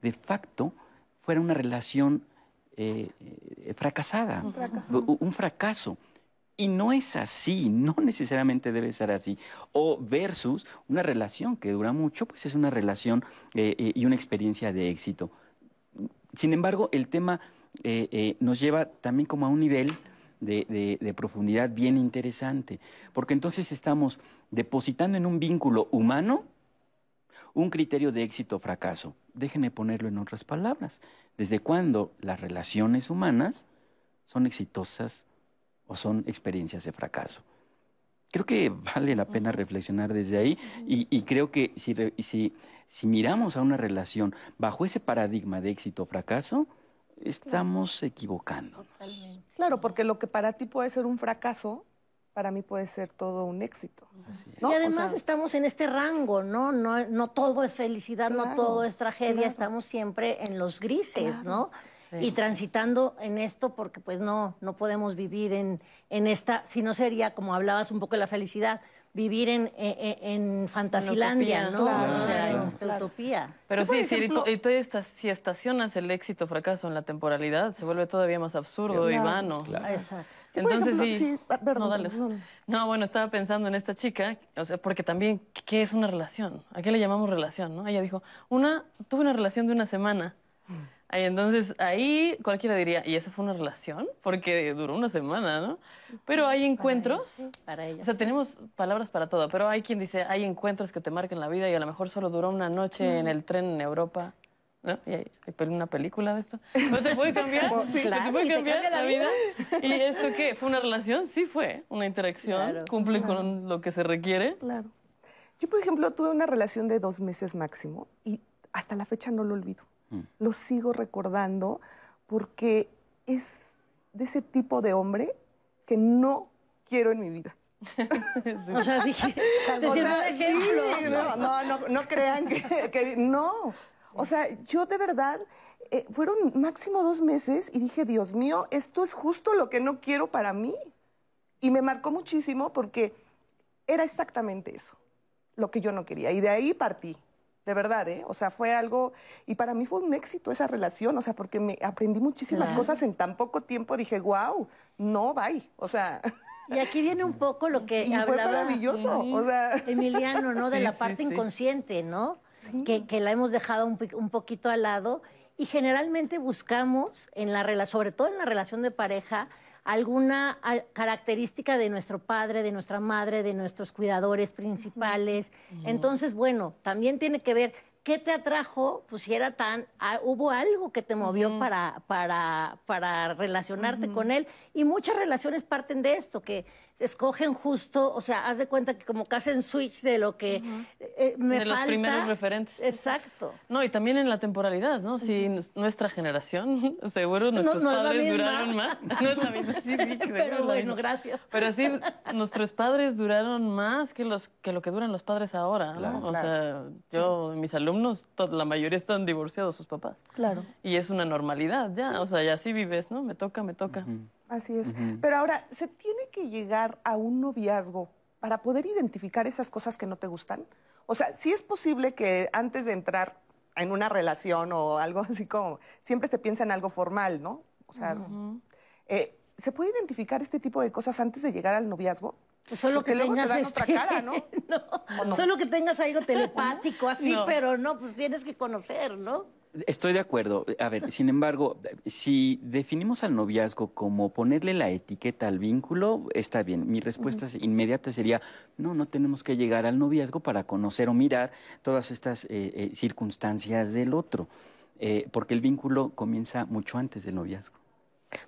de facto, fuera una relación eh, fracasada, u- un fracaso. Y no es así, no necesariamente debe ser así. O versus una relación que dura mucho, pues es una relación eh, y una experiencia de éxito. Sin embargo, el tema eh, eh, nos lleva también como a un nivel de, de- de profundidad bien interesante, porque entonces estamos depositando en un vínculo humano un criterio de éxito o fracaso. Déjenme ponerlo en otras palabras. ¿Desde cuándo las relaciones humanas son exitosas o son experiencias de fracaso? Creo que vale la pena reflexionar desde ahí y, y creo que si, si miramos a una relación bajo ese paradigma de éxito o fracaso, estamos equivocando. Claro, porque lo que para ti puede ser un fracaso, para mí puede ser todo un éxito. ¿no? Y O además sea, estamos en este rango, ¿no? No, no todo es felicidad, no todo es tragedia, claro. estamos siempre en los grises, Claro. ¿no? Y transitando en esto porque pues no, no podemos vivir en, en esta, si no sería, como hablabas un poco de la felicidad, vivir en, en, en Fantasilandia, ¿no? claro, o sea, claro, en esta claro. utopía. Pero sí, si, y tú estás- si estacionas el éxito o fracaso en la temporalidad, se vuelve todavía más absurdo y Claro, vano. Exacto. yo, por Entonces ejemplo, sí. ah, perdón, no, dale. no, no. No, bueno, estaba pensando en esta chica, o sea, porque también, ¿qué- ¿qué es una relación? ¿A qué le llamamos relación? ¿no? Ella dijo, una, tuve una relación de una semana. Ahí, entonces, ahí cualquiera diría, ¿y eso fue una relación? Porque duró una semana, ¿no? Pero hay encuentros, Para ella. o sea, sí. tenemos palabras para todo, pero hay quien dice, hay encuentros que te marcan la vida y a lo mejor solo duró una noche en el tren en Europa. ¿No? Y hay, una película de esto. ¿No te puede cambiar? Sí, ¿Te claro, puede y te cambiar cambia la la vida? ¿Y esto qué? ¿Fue una relación? Sí fue una interacción. Claro. Cumple con lo que se requiere. Claro. Yo, por ejemplo, tuve una relación de dos meses máximo y hasta la fecha no lo olvido. Mm. Lo sigo recordando porque es de ese tipo de hombre que no quiero en mi vida. O sea, dije, O sea, sí, no, no, no, no crean que, que- no. O sea, yo de verdad eh, fueron máximo dos meses y dije, Dios mío, esto es justo lo que no quiero para mí. Y me marcó muchísimo porque era exactamente eso, lo que yo no quería. Y de ahí partí, de verdad, ¿eh? O sea, fue algo, y para mí fue un éxito esa relación, o sea, porque me aprendí muchísimas Claro. cosas en tan poco tiempo, dije, wow, no, bye. O sea, Y aquí viene un poco lo que y fue hablaba maravilloso. O sea, Emiliano, ¿no? De Sí, la sí, parte sí. inconsciente, ¿no? Que, que la hemos dejado un, un poquito al lado y generalmente buscamos en la rela- sobre todo en la relación de pareja, alguna a- característica de nuestro padre, de nuestra madre, de nuestros cuidadores principales. Entonces, bueno, también tiene que ver qué te atrajo, pues si era tan, ah, hubo algo que te movió para, para, para relacionarte con él. Y muchas relaciones parten de esto, que escogen justo, o sea, haz de cuenta que como que hacen switch de lo que eh, me De los primeros referentes. Exacto. No, y también en la temporalidad, ¿no? Si nuestra generación, seguro nuestros no padres duraron más. No es la misma, sí, sí, Pero bueno, misma. gracias. Pero sí, nuestros padres duraron más que, los, que lo que duran los padres ahora, ¿no? Claro. O sea, yo, mis alumnos, la mayoría están divorciados sus papás. claro. Y es una normalidad, ya. O sea, ya así vives, ¿no? Me toca, me toca. Así es. Pero ahora, ¿se tiene que llegar a un noviazgo para poder identificar esas cosas que no te gustan? O sea, sí es posible que antes de entrar en una relación o algo así como, siempre se piensa en algo formal, ¿no? O sea, eh, ¿se puede identificar este tipo de cosas antes de llegar al noviazgo? Solo Porque que luego te tengas dan otra este- cara, ¿no? no, ¿O no? Solo que tengas algo telepático así, No. pero no, pues tienes que conocer, ¿no? Estoy de acuerdo. A ver, sin embargo, si definimos al noviazgo como ponerle la etiqueta al vínculo, está bien. Mi respuesta inmediata sería, no, no tenemos que llegar al noviazgo para conocer o mirar todas estas eh, eh, circunstancias del otro, Eh, porque el vínculo comienza mucho antes del noviazgo.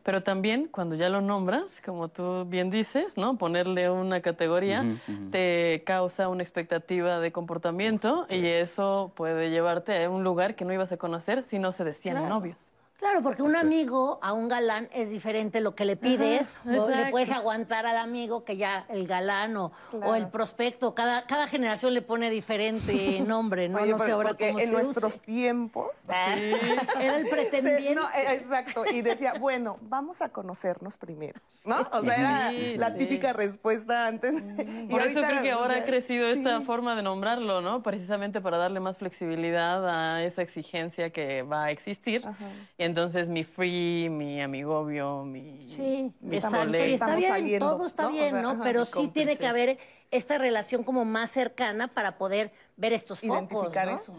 Pero también cuando ya lo nombras, como tú bien dices, ¿no? Ponerle una categoría te causa una expectativa de comportamiento y eso puede llevarte a un lugar que no ibas a conocer si no se decían Claro. novios. Claro, porque un amigo a un galán es diferente lo que le pides, o le puedes aguantar al amigo que ya el galán o, o el prospecto, cada, cada generación le pone diferente nombre, ¿no? Oye, no sé ahora porque cómo en se nuestros use. tiempos Era el pretendiente. Se- no, eh, exacto. Y decía, bueno, vamos a conocernos primero, ¿no? O sea, era Sí, la sí. típica respuesta antes. Y Por eso creo que ahora ha crecido esta forma de nombrarlo, ¿no? Precisamente para darle más flexibilidad a esa exigencia que va a existir. Y entonces mi free, mi amigobio, mi... Sí, mi exacto. Y está bien, saliendo, todo está ¿no? O bien, sea, ¿no? ajá, Pero sí tiene que haber esta relación como más cercana para poder ver estos focos, Identificar ¿no? eso.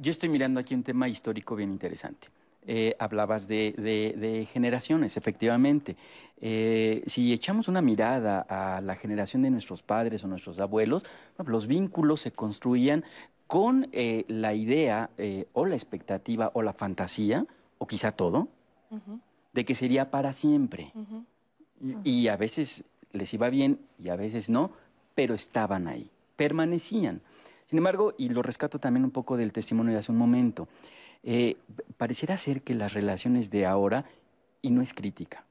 Yo estoy mirando aquí un tema histórico bien interesante. Eh, hablabas de, de- de generaciones, efectivamente. Eh, si echamos una mirada a la generación de nuestros padres o nuestros abuelos, los vínculos se construían con eh, la idea eh, o la expectativa o la fantasía, o quizá todo, de que sería para siempre. Y a veces les iba bien y a veces no, pero estaban ahí, permanecían. Sin embargo, y lo rescato también un poco del testimonio de hace un momento, eh, pareciera ser que las relaciones de ahora, y no es crítica,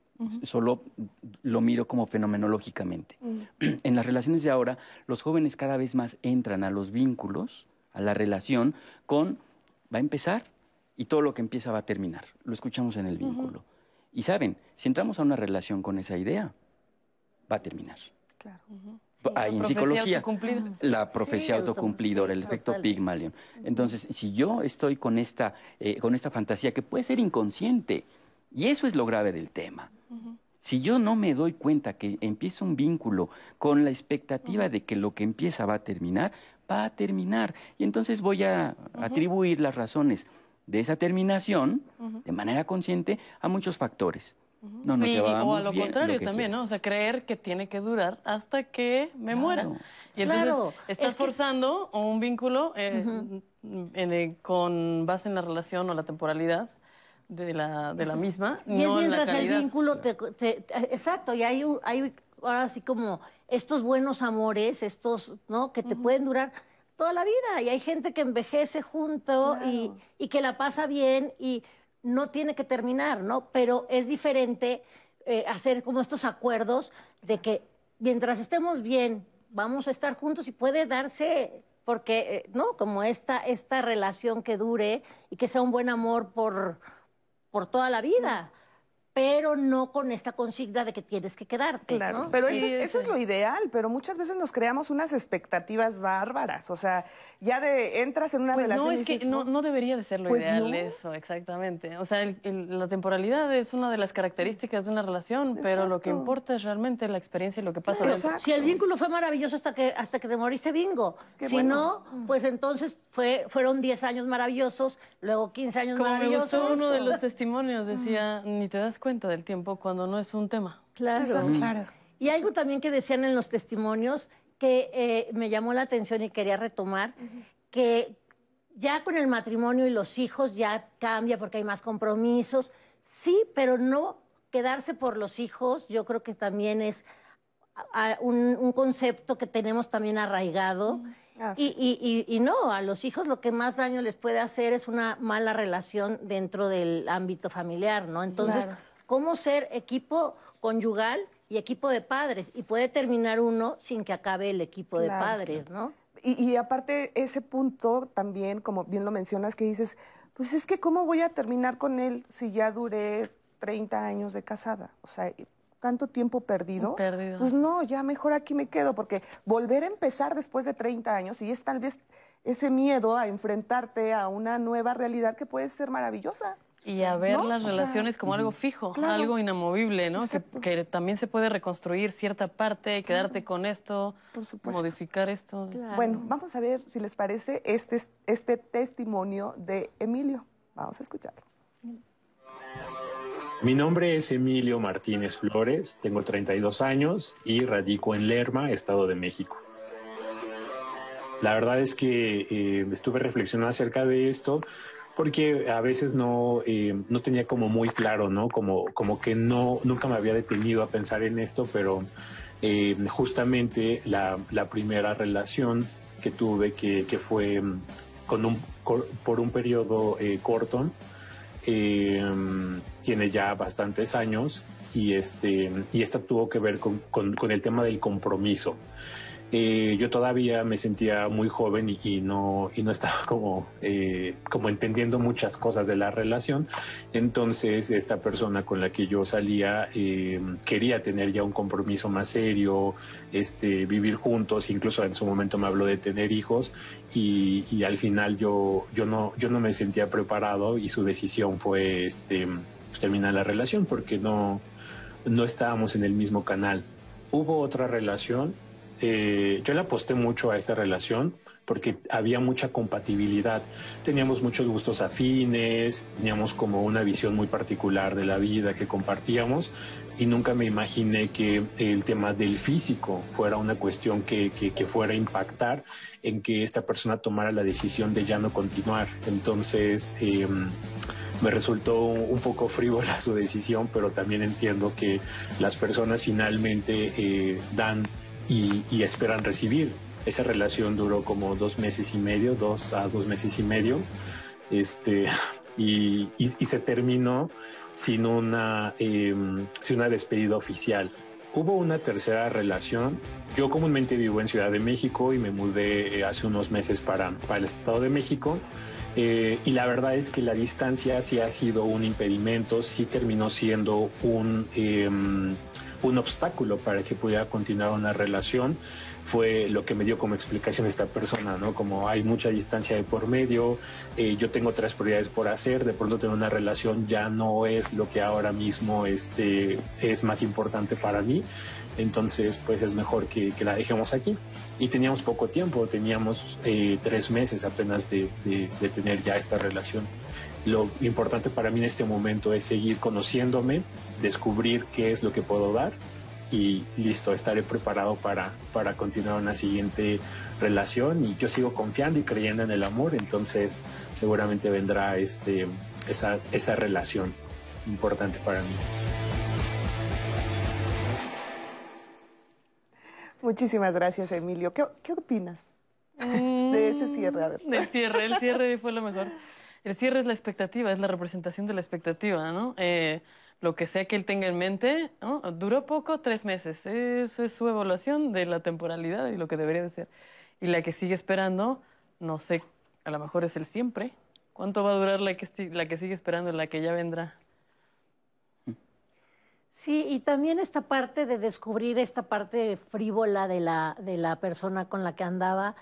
solo lo miro como fenomenológicamente, en las relaciones de ahora, los jóvenes cada vez más entran a los vínculos, a la relación, con va a empezar y todo lo que empieza va a terminar. Lo escuchamos en el vínculo. Y saben, si entramos a una relación con esa idea, va a terminar. Claro. Ahí en profecía psicología, autocumplida. la profecía Sí, autocumplidora, el efecto total. Pygmalion. Entonces, si yo estoy con esta, eh, con esta fantasía que puede ser inconsciente, y eso es lo grave del tema. Si yo no me doy cuenta que empieza un vínculo con la expectativa de que lo que empieza va a terminar, va a terminar. Y entonces voy a atribuir las razones de esa terminación de manera consciente a muchos factores. No nos Y- o a lo bien, contrario también, ¿no? O sea, creer que tiene que durar hasta que me muera. Claro. Y entonces Claro, estás es que es- forzando un vínculo eh, en el- con base en la relación o la temporalidad de la, de la misma, Y es no en la mientras el vínculo te, te- exacto, y hay, un- hay ahora sí como estos buenos amores, estos, ¿no? Que te pueden durar toda la vida. Y hay gente que envejece junto y, y que la pasa bien y no tiene que terminar, ¿no? Pero es diferente eh, hacer como estos acuerdos de que mientras estemos bien, vamos a estar juntos y puede darse porque, eh, ¿no? Como esta, esta relación que dure y que sea un buen amor por, por toda la vida, pero no con esta consigna de que tienes que quedarte. Claro, ¿no? pero Sí, eso, es, eso sí. es lo ideal, pero muchas veces nos creamos unas expectativas bárbaras, o sea, ya de entras en una Pues relación no, y es que dices, no, no debería de ser lo Pues ideal no. eso, exactamente. O sea, el- el- la temporalidad es una de las características de una relación, pero lo que importa es realmente la experiencia y lo que pasa dentro. Si el vínculo fue maravilloso hasta que, hasta que te moriste, bingo. Qué si bueno. no, pues entonces fue, fueron 10 años maravillosos, luego 15 años Como me maravillosos. gustó uno de los testimonios, decía, ni te das cuenta del tiempo cuando no es un tema. Claro. Claro. Y algo también que decían en los testimonios que eh, me llamó la atención y quería retomar, que ya con el matrimonio y los hijos ya cambia porque hay más compromisos, sí, pero no quedarse por los hijos, yo creo que también es a- a- un, un concepto que tenemos también arraigado. Ah, Y, y- y- y no, a los hijos lo que más daño les puede hacer es una mala relación dentro del ámbito familiar, ¿no? Entonces, Claro. ¿Cómo ser equipo conyugal y equipo de padres? Y puede terminar uno sin que acabe el equipo de Claro, padres, ¿no? Y, y aparte, ese punto también, como bien lo mencionas, que dices, pues es que ¿cómo voy a terminar con él si ya duré 30 años de casada? O sea, tanto tiempo perdido. Perdido. Pues no, ya mejor aquí me quedo, porque volver a empezar después de 30 años y es tal vez ese miedo a enfrentarte a una nueva realidad que puede ser maravillosa. Y a ver ¿No? las O sea, relaciones como algo fijo, claro. algo inamovible, ¿no? Que, que también se puede reconstruir cierta parte, quedarte con esto, Por supuesto. modificar esto. Bueno, vamos a ver si les parece este, este testimonio de Emilio. Vamos a escucharlo. Mi nombre es Emilio Martínez Flores, tengo 32 años y radico en Lerma, Estado de México. La verdad es que eh, estuve reflexionando acerca de esto porque a veces no, eh, no tenía como muy claro, ¿no? Como, como que no, nunca me había detenido a pensar en esto, pero eh, justamente la, la primera relación que tuve, que, que fue mm, con un, por un periodo eh, corto, eh, tiene ya bastantes años y, este, y esta tuvo que ver con, con el tema del compromiso. Eh, yo todavía me sentía muy joven y, no, y no estaba como, eh, como entendiendo muchas cosas de la relación. Entonces esta persona con la que yo salía eh, quería tener ya un compromiso más serio, este, vivir juntos, incluso en su momento me habló de tener hijos y, y al final yo, yo, no, yo no me sentía preparado y su decisión fue este, terminar la relación porque no, no estábamos en el mismo canal. Hubo otra relación eh, yo le aposté mucho a esta relación porque había mucha compatibilidad. Teníamos muchos gustos afines, teníamos como una visión muy particular de la vida que compartíamos y nunca me imaginé que el tema del físico fuera una cuestión que, que, fuera a impactar en que esta persona tomara la decisión de ya no continuar. Entonces, em, me resultó un poco frívola su decisión, pero también entiendo que las personas finalmente eh, dan y, esperan recibir. Esa relación duró como dos meses y medio, dos a dos meses y medio, este, y, se terminó sin una, em, sin una despedida oficial. Hubo una tercera relación. Yo comúnmente vivo en Ciudad de México y me mudé eh, hace unos meses para, para el Estado de México. Eh, y la verdad es que la distancia sí ha sido un impedimento, sí terminó siendo un, em, un obstáculo para que pudiera continuar una relación fue lo que me dio como explicación esta persona, ¿no? Como hay mucha distancia de por medio, eh, yo tengo otras prioridades por hacer, de pronto tener una relación ya no es lo que ahora mismo este, es más importante para mí, entonces pues es mejor que, la dejemos aquí. Y teníamos poco tiempo, teníamos eh, tres meses apenas de tener ya esta relación. Lo importante para mí en este momento es seguir conociéndome, descubrir qué es lo que puedo dar y listo, estaré preparado para, para continuar una siguiente relación y yo sigo confiando y creyendo en el amor, entonces seguramente vendrá este, esa, esa relación importante para mí. Muchísimas gracias, Emilio. ¿Qué, qué opinas de ese cierre? A De cierre, el cierre fue lo mejor. El cierre es la expectativa, es la representación de la expectativa, ¿no? Eh, lo que sea que él tenga en mente, ¿no? Duró poco, tres meses. Esa es su evaluación de la temporalidad y lo que debería de ser. Y la que sigue esperando, no sé, a lo mejor es el siempre. ¿Cuánto va a durar la que, la que sigue esperando, la que ya vendrá? Sí, y también esta parte de descubrir esta parte frívola de la, de la persona con la que andaba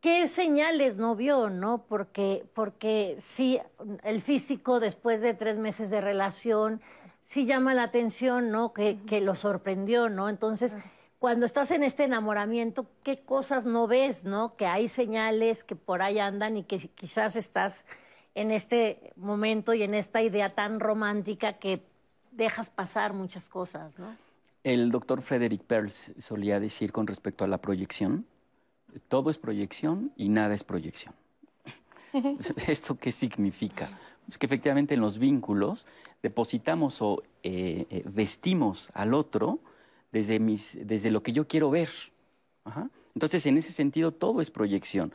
¿Qué señales no vio, no? Porque, porque sí, el físico después de tres meses de relación sí llama la atención, ¿no? Que, que lo sorprendió, ¿no? Entonces, cuando estás en este enamoramiento, ¿qué cosas no ves, no? Que hay señales que por ahí andan y que quizás estás en este momento y en esta idea tan romántica que dejas pasar muchas cosas, ¿no? El doctor Frederick Perls solía decir con respecto a la proyección, todo es proyección y nada es proyección. ¿Esto qué significa? Pues que efectivamente en los vínculos depositamos o eh, eh, vestimos al otro desde, desde lo que yo quiero ver. Entonces, en ese sentido, todo es proyección.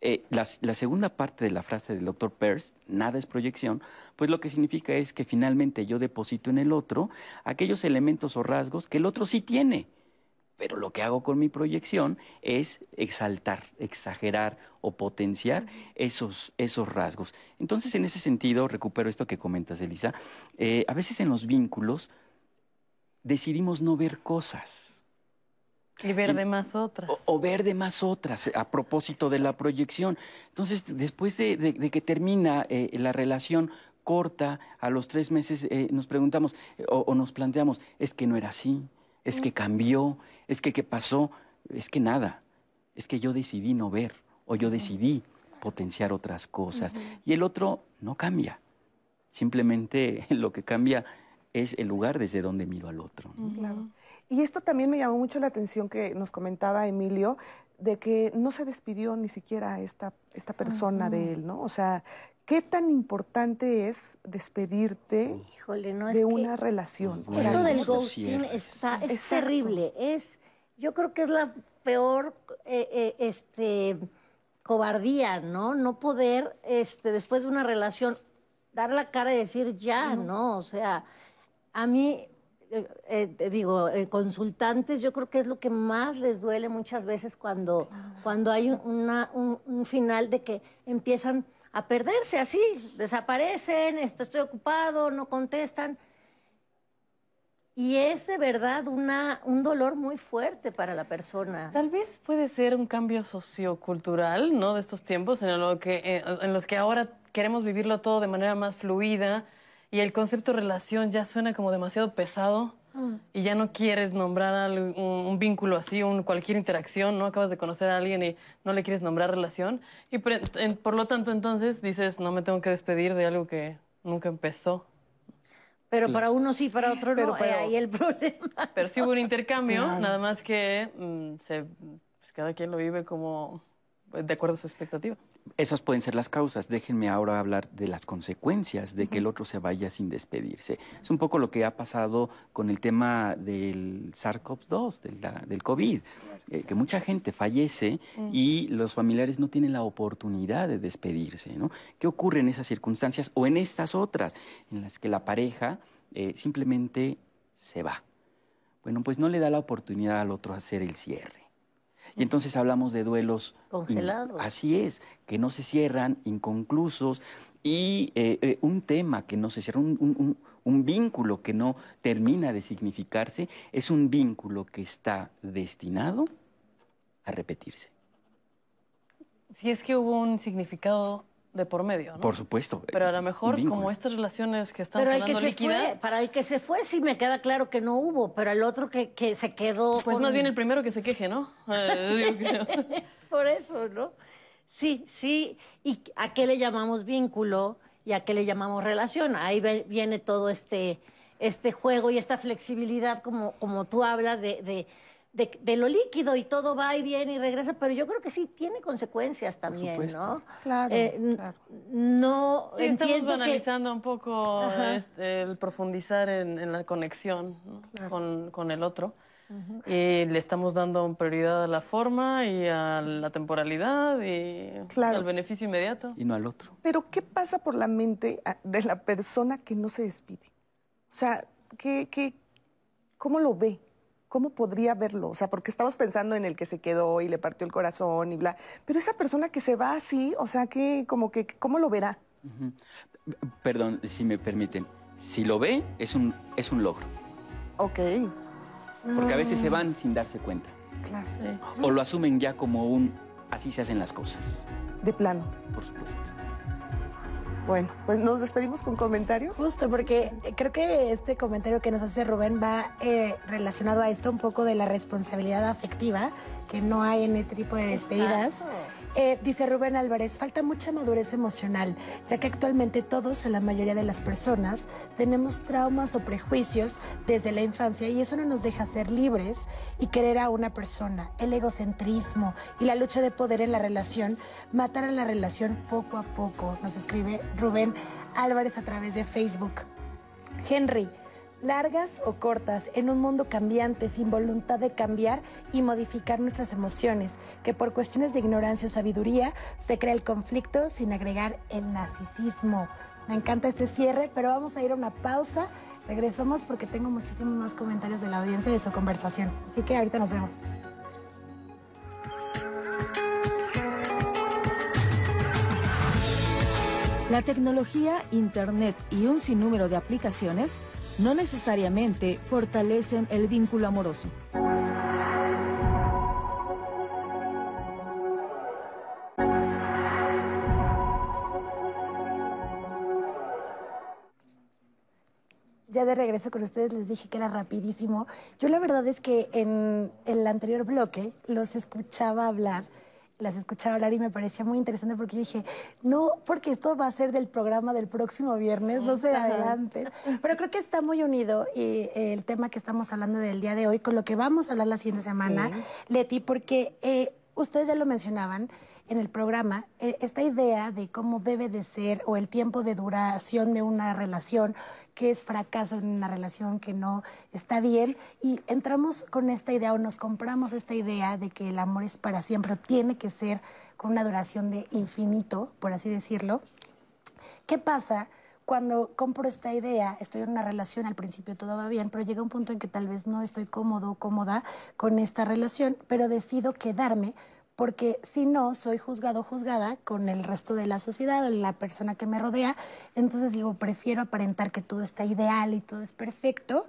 Eh, la, la, segunda parte de la frase del doctor Peirce, nada es proyección, pues lo que significa es que finalmente yo deposito en el otro aquellos elementos o rasgos que el otro sí tiene pero lo que hago con mi proyección es exaltar, exagerar o potenciar esos, esos rasgos. Entonces, en ese sentido, recupero esto que comentas, Elisa, eh, a veces en los vínculos decidimos no ver cosas. Y ver de más otras. O, ver de más otras, a propósito de la proyección. Entonces, después de, que termina eh, la relación corta, a los tres meses eh, nos preguntamos o nos planteamos, es que no era así, es que cambió, es que qué pasó, es que nada, es que yo decidí no ver o yo decidí potenciar otras cosas. Y el otro no cambia, simplemente lo que cambia es el lugar desde donde miro al otro. Claro. Y esto también me llamó mucho la atención que nos comentaba Emilio, de que no se despidió ni siquiera esta, esta persona de él, ¿no? O sea, ¿Qué tan importante es despedirte de una relación? Esto del ghosting está, es terrible. Es, yo creo que es la peor eh, eh, este, cobardía, ¿no? No poder, este, después de una relación dar la cara y decir ya, ¿no? O sea, a mí, eh, eh, te digo, eh, consultantes, yo creo que es lo que más les duele muchas veces cuando, cuando hay una, un, un final de que empiezan a perderse así, desaparecen, est- estoy ocupado, no contestan. Y es de verdad una, un dolor muy fuerte para la persona. Tal vez puede ser un cambio sociocultural, ¿no? De estos tiempos en, lo que, eh, en los que ahora queremos vivirlo todo de manera más fluida y el concepto relación ya suena como demasiado pesado y ya no quieres nombrar un, un vínculo así, un, cualquier interacción, ¿no? Acabas de conocer a alguien y no le quieres nombrar relación y por, en- por lo tanto entonces dices, no me tengo que despedir de algo que nunca empezó. Pero para uno sí, para otro Pero- no. pero- eh, ahí el problema. Pero sí hubo un intercambio, nada más que mm, se, pues, cada quien lo vive como de acuerdo a su expectativa. Esas pueden ser las causas. Déjenme ahora hablar de las consecuencias de que el otro se vaya sin despedirse. Es un poco lo que ha pasado con el tema del SARS-CoV-2, del, del COVID, eh, que mucha gente fallece y los familiares no tienen la oportunidad de despedirse. ¿no? ¿Qué ocurre en esas circunstancias o en estas otras en las que la pareja eh, simplemente se va? Bueno, pues no le da la oportunidad al otro a hacer el cierre. Y entonces hablamos de duelos Congelados. Así es, que no se cierran, inconclusos, y eh, eh, un tema que no se cierra, un, un- un- un vínculo que no termina de significarse, es un vínculo que está destinado a repetirse. Si es que hubo un significado de por medio, ¿no? Por supuesto. Pero a lo mejor, como estas relaciones que están Pero el que líquidas, fue, para el que se fue sí me queda claro que no hubo, pero el otro que, que se quedó pues con- más bien el primero que se queje, ¿no? Eh, digo que- Por eso, ¿no? Sí, sí. ¿Y a qué le llamamos vínculo y a qué le llamamos relación? Ahí ve- viene todo este, este juego y esta flexibilidad, como, como tú hablas, de, de, de- de lo líquido y todo va y viene y regresa, pero yo creo que sí tiene consecuencias también. ¿no? Claro, Eh, claro. No Sí, estamos entiendo que... analizando un poco este, el profundizar en, en la conexión ¿no? con, con el otro. Y le estamos dando prioridad a la forma y a la temporalidad y Claro. al beneficio inmediato. Y no al otro. Pero ¿qué pasa por la mente ah, de la persona que no se despide? O sea, ¿qué, qué, ¿cómo lo ve? ¿Cómo podría verlo? O sea, porque estamos pensando en el que se quedó y le partió el corazón y bla. Pero esa persona que se va así, o sea, que como que, ¿cómo lo verá? Perdón, si me permiten. Si lo ve, es un, es un logro. Ok. Porque a veces se van sin darse cuenta. Claro. Sí. O lo asumen ya como un así se hacen las cosas. De plano. Por supuesto. Bueno, pues nos despedimos con comentarios. Justo, porque creo que este comentario que nos hace Rubén va eh, relacionado a esto un poco de la responsabilidad afectiva que no hay en este tipo de despedidas. Exacto. Eh, dice Rubén Álvarez, falta mucha madurez emocional, ya que actualmente todos o la mayoría de las personas tenemos traumas o prejuicios desde la infancia y eso no nos deja ser libres y querer a una persona. El egocentrismo y la lucha de poder en la relación matan a la relación poco a poco, nos escribe Rubén Álvarez a través de Facebook. Henry, largas o cortas, en un mundo cambiante, sin voluntad de cambiar y modificar nuestras emociones, que por cuestiones de ignorancia o sabiduría se crea el conflicto sin agregar el narcisismo. Me encanta este cierre, pero vamos a ir a una pausa. Regresamos porque tengo muchísimos más comentarios de la audiencia y de su conversación. Así que ahorita nos vemos. La tecnología, Internet y un sinnúmero de aplicaciones no necesariamente fortalecen el vínculo amoroso. Ya de regreso con ustedes les dije que era rapidísimo. Yo la verdad es que en el anterior bloque los escuchaba hablar, las escuchaba hablar y me parecía muy interesante porque yo dije, no, porque esto va a ser del programa del próximo viernes, no se adelante. Pero creo que está muy unido y, eh, el tema que estamos hablando del día de hoy con lo que vamos a hablar la siguiente semana, Leti, porque eh, ustedes ya lo mencionaban en el programa, eh, esta idea de cómo debe de ser o el tiempo de duración de una relación, que es fracaso en una relación, que no está bien, y entramos con esta idea o nos compramos esta idea de que el amor es para siempre, tiene que ser con una duración de infinito, por así decirlo. ¿Qué pasa cuando compro esta idea, estoy en una relación, al principio todo va bien, pero llega un punto en que tal vez no estoy cómodo o cómoda con esta relación, pero decido quedarme porque si no, soy juzgado o juzgada con el resto de la sociedad, la persona que me rodea. Entonces digo, prefiero aparentar que todo está ideal y todo es perfecto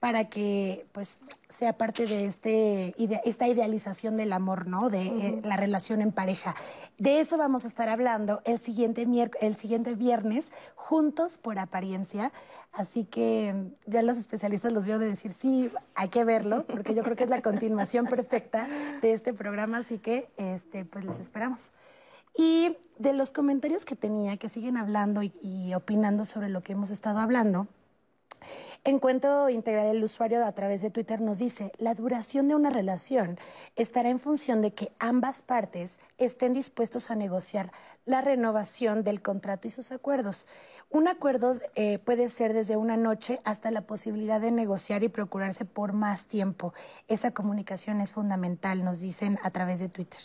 para que pues sea parte de este, esta idealización del amor, ¿no? De eh, la relación en pareja. De eso vamos a estar hablando el siguiente, el siguiente viernes, juntos por apariencia. Así que ya los especialistas los veo de decir, sí, hay que verlo, porque yo creo que es la continuación perfecta de este programa, así que este, pues les esperamos. Y de los comentarios que tenía, que siguen hablando y opinando sobre lo que hemos estado hablando, Encuentro Integral el usuario a través de Twitter nos dice, la duración de una relación estará en función de que ambas partes estén dispuestos a negociar la renovación del contrato y sus acuerdos. Un acuerdo eh, puede ser desde una noche hasta la posibilidad de negociar y procurarse por más tiempo. Esa comunicación es fundamental, nos dicen a través de Twitter.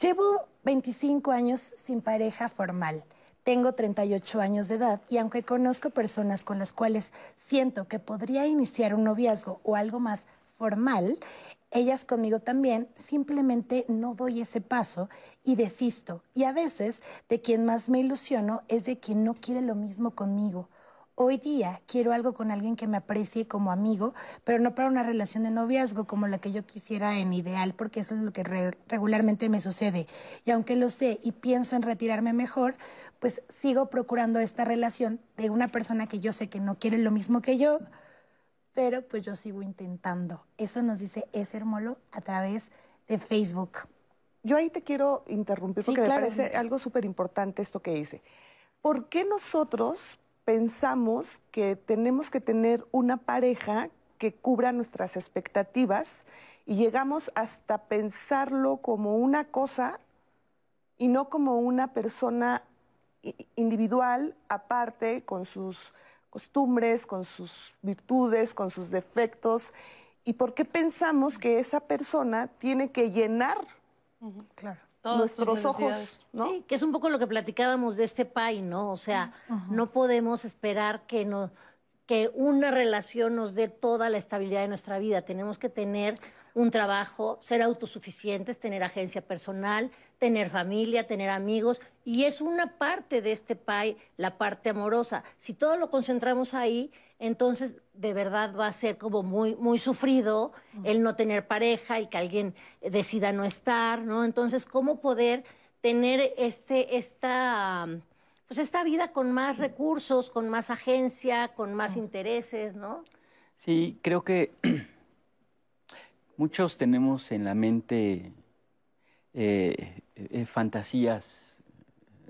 Llevo 25 años sin pareja formal. Tengo 38 años de edad y aunque conozco personas con las cuales siento que podría iniciar un noviazgo o algo más formal, ellas conmigo también, simplemente no doy ese paso y desisto. Y a veces de quien más me ilusiono es de quien no quiere lo mismo conmigo. Hoy día quiero algo con alguien que me aprecie como amigo, pero no para una relación de noviazgo como la que yo quisiera en ideal, porque eso es lo que regularmente me sucede. Y aunque lo sé y pienso en retirarme mejor, pues sigo procurando esta relación de una persona que yo sé que no quiere lo mismo que yo, pero pues yo sigo intentando. Eso nos dice Eser Molo a través de Facebook. Yo ahí te quiero interrumpir porque me parece algo súper importante esto que dice. ¿Por qué nosotros pensamos que tenemos que tener una pareja que cubra nuestras expectativas y llegamos hasta pensarlo como una cosa y no como una persona individual, aparte, con sus costumbres, con sus virtudes, con sus defectos. ¿Y por qué pensamos que esa persona tiene que llenar claro nuestros ojos, ¿no? Sí, que es un poco lo que platicábamos de este PAI, ¿no? O sea, no podemos esperar que, no, que una relación nos dé toda la estabilidad de nuestra vida. Tenemos que tener un trabajo, ser autosuficientes, tener agencia personal, tener familia, tener amigos, y es una parte de este PAI, la parte amorosa. Si todo lo concentramos ahí, entonces de verdad va a ser como muy, muy sufrido el no tener pareja, el que alguien decida no estar, ¿no? Entonces, ¿cómo poder tener este, esta, pues esta vida con más recursos, con más agencia, con más intereses, ¿no? Sí, creo que muchos tenemos en la mente eh, eh, fantasías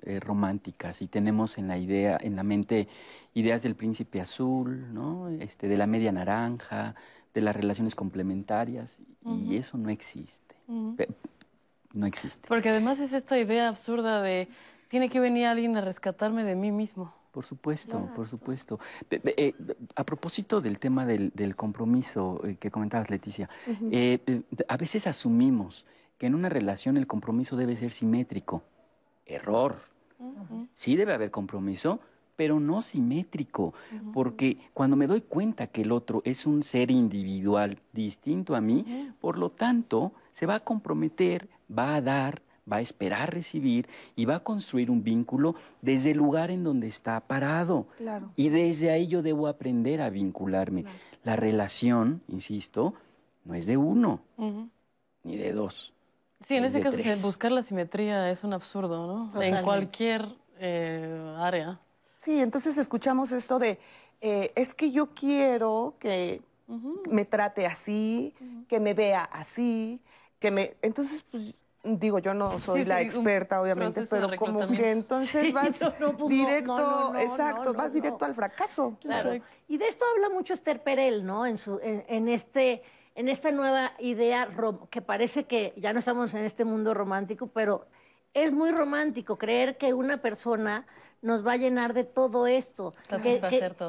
eh, románticas y tenemos en la idea, en la mente ideas del príncipe azul, ¿no? Este, de la media naranja, de las relaciones complementarias, y eso no existe. No existe. Porque además es esta idea absurda de tiene que venir alguien a rescatarme de mí mismo. Por supuesto, por supuesto. Eh, a propósito del tema del, compromiso que comentabas, Leticia, a veces asumimos que en una relación el compromiso debe ser simétrico. Error. Sí debe haber compromiso, pero no simétrico, porque cuando me doy cuenta que el otro es un ser individual distinto a mí, por lo tanto, se va a comprometer, va a dar, va a esperar recibir y va a construir un vínculo desde el lugar en donde está parado. Y desde ahí yo debo aprender a vincularme. La relación, insisto, no es de uno, ni de dos. Sí, en ese caso buscar la simetría es un absurdo, ¿no? En cualquier eh, área. Sí, entonces escuchamos esto de, eh, es que yo quiero que me trate así, que me vea así, que me... Entonces, pues digo, yo no soy la experta, obviamente, pero como que entonces vas directo, exacto, vas directo al fracaso. Claro. Y de esto habla mucho Esther Perel, ¿no? En, su, en este en esta nueva idea que parece que ya no estamos en este mundo romántico, pero es muy romántico creer que una persona nos va a llenar de todo esto. Que,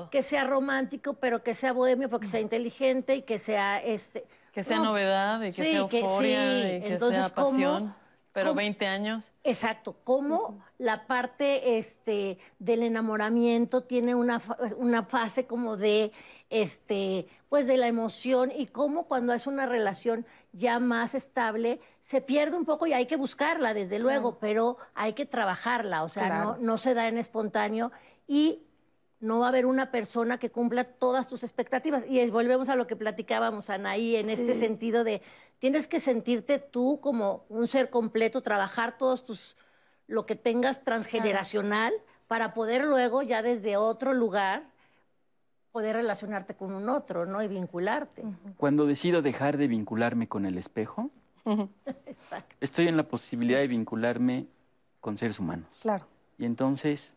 que, sea romántico, pero que sea bohemio, porque sea inteligente y que sea este. Que sea novedad y que sea euforia y que Entonces, sea pasión. Pero 20 años. Exacto, cómo la parte este, del enamoramiento tiene una, una fase como de, este, pues de la emoción y cómo cuando es una relación ya más estable se pierde un poco y hay que buscarla, desde luego, pero hay que trabajarla, o sea, no, no se da en espontáneo y no va a haber una persona que cumpla todas tus expectativas. Y volvemos a lo que platicábamos, Anaí, en este sentido de tienes que sentirte tú como un ser completo, trabajar todos tus, lo que tengas transgeneracional para poder luego ya desde otro lugar poder relacionarte con un otro, ¿no? Y vincularte. Cuando decido dejar de vincularme con el espejo, estoy en la posibilidad de vincularme con seres humanos. Claro. Y entonces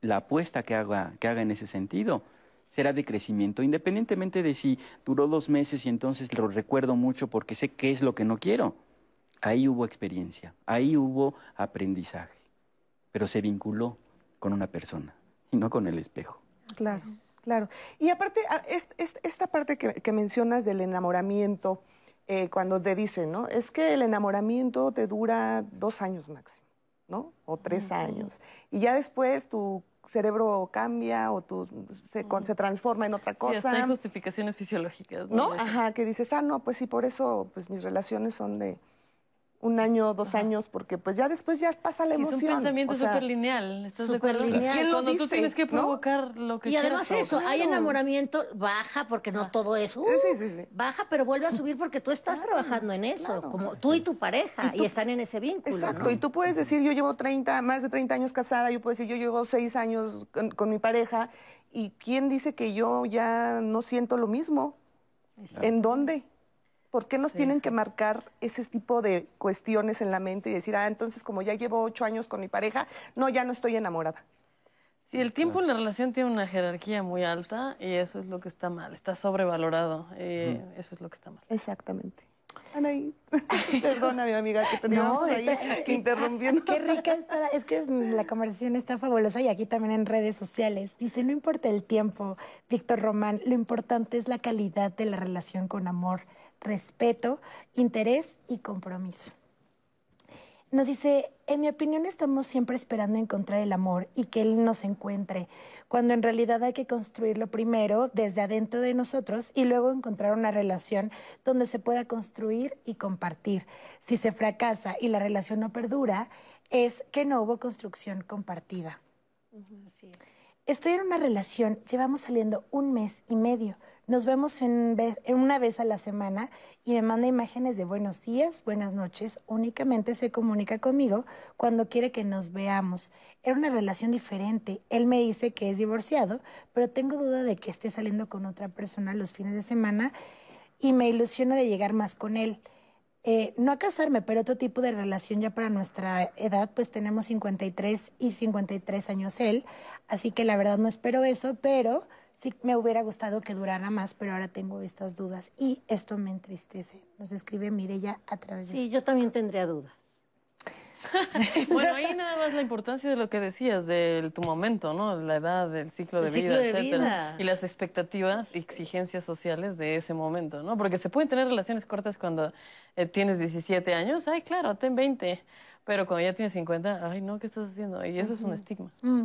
la apuesta que haga, que haga en ese sentido será de crecimiento, independientemente de si duró dos meses y entonces lo recuerdo mucho porque sé qué es lo que no quiero. Ahí hubo experiencia, ahí hubo aprendizaje, pero se vinculó con una persona y no con el espejo. Claro, claro. Y aparte, esta parte que, mencionas del enamoramiento, eh, cuando te dicen, ¿no? Es que el enamoramiento te dura dos años máximo. ¿no? O tres años. Y ya después tu cerebro cambia o tu, se, se transforma en otra cosa. Sí, hasta hay justificaciones fisiológicas. ¿No? Ajá, que dices, ah, no, pues sí, por eso pues mis relaciones son de un año, dos años, porque pues ya después ya pasa la emoción. Es un pensamiento súper lineal, ¿estás de acuerdo? Lineal. Cuando tú tienes que provocar lo que Y además eso, hay enamoramiento, baja, porque no todo es, uh, baja, pero vuelve a subir porque tú estás trabajando en eso, como tú y tu pareja, y, están en ese vínculo, Exacto, y tú puedes decir, yo llevo 30, más de 30 años casada, yo puedo decir, yo llevo 6 años con, mi pareja, y ¿quién dice que yo ya no siento lo mismo? ¿En dónde? ¿Por qué nos tienen que marcar ese tipo de cuestiones en la mente y decir, ah, entonces como ya llevo ocho años con mi pareja, no, ya no estoy enamorada? Sí, el tiempo en la relación tiene una jerarquía muy alta y eso es lo que está mal, está sobrevalorado, eh, eso es lo que está mal. Exactamente. Anaí, perdona mi amiga que teníamos ahí que interrumpiendo. Qué rica está, es que la conversación está fabulosa y aquí también en redes sociales. Dice, no importa el tiempo, Víctor Román, lo importante es la calidad de la relación con amor, respeto, interés y compromiso. Nos dice, en mi opinión estamos siempre esperando encontrar el amor y que Él nos encuentre, cuando en realidad hay que construirlo primero desde adentro de nosotros y luego encontrar una relación donde se pueda construir y compartir. Si se fracasa y la relación no perdura, es que no hubo construcción compartida. Estoy en una relación, llevamos saliendo un mes y medio. Nos vemos en, una vez a la semana y me manda imágenes de buenos días, buenas noches. Únicamente se comunica conmigo cuando quiere que nos veamos. Era una relación diferente. Él me dice que es divorciado, pero tengo duda de que esté saliendo con otra persona los fines de semana y me ilusiono de llegar más con él. Eh, no a casarme, pero otro tipo de relación ya para nuestra edad, pues tenemos 53 y 53 años él, así que la verdad no espero eso, pero sí me hubiera gustado que durara más, pero ahora tengo estas dudas y esto me entristece. Nos escribe Mirella a través de Sí, yo también tendría dudas. bueno, ahí nada más la importancia de lo que decías, de tu momento, ¿no? La edad, el ciclo de vida, etcétera. Y las expectativas y exigencias sociales de ese momento, ¿no? Porque se pueden tener relaciones cortas cuando eh, tienes 17 años, ay, claro, ten 20. Pero cuando ya tienes 50, ay, no, ¿qué estás haciendo? Y eso es un estigma. Mm.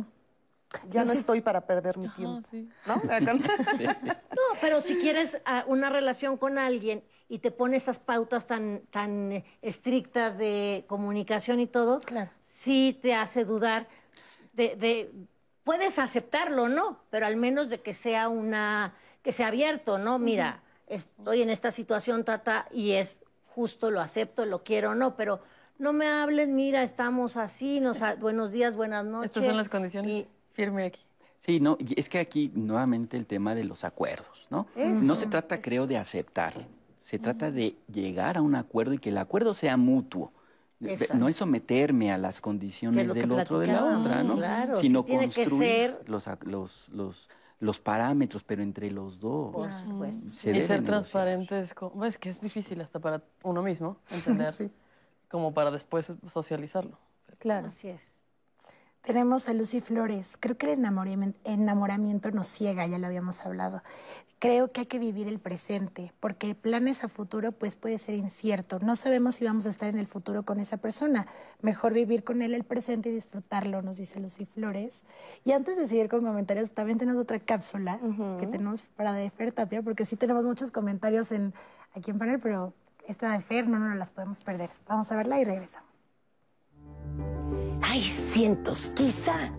Ya no estoy para perder mi tiempo. ¿No? no, pero si quieres ah, una relación con alguien y te pone esas pautas tan, tan estrictas de comunicación y todo, claro. sí te hace dudar de, puedes aceptarlo, ¿no? Pero al menos de que sea una, que sea abierto, ¿no? Mira, estoy en esta situación, tata, y es justo, lo acepto, lo quiero, ¿no? Pero no me hables, mira, estamos así, nos, buenos días, buenas noches. Estas son las condiciones firme aquí. Sí, no, es que aquí nuevamente el tema de los acuerdos, ¿no? No se trata, creo, de aceptar, se trata de llegar a un acuerdo y que el acuerdo sea mutuo. No es someterme a las condiciones del otro de la otra, ¿no? Sino construir los, los, los, los, parámetros, pero entre los dos. y ser transparentes, es que es difícil hasta para uno mismo entender, como para después socializarlo. Claro. Así es. Tenemos a Lucy Flores. Creo que el enamoramiento, enamoramiento nos ciega, ya lo habíamos hablado. Creo que hay que vivir el presente, porque planes a futuro pues puede ser incierto. No sabemos si vamos a estar en el futuro con esa persona. Mejor vivir con él el presente y disfrutarlo, nos dice Lucy Flores. Y antes de seguir con comentarios, también tenemos otra cápsula que tenemos para de Fer Tapia, porque sí tenemos muchos comentarios en, aquí en panel, pero esta de Fer no, no, no las podemos perder. Vamos a verla y regresamos. Hay cientos, quizá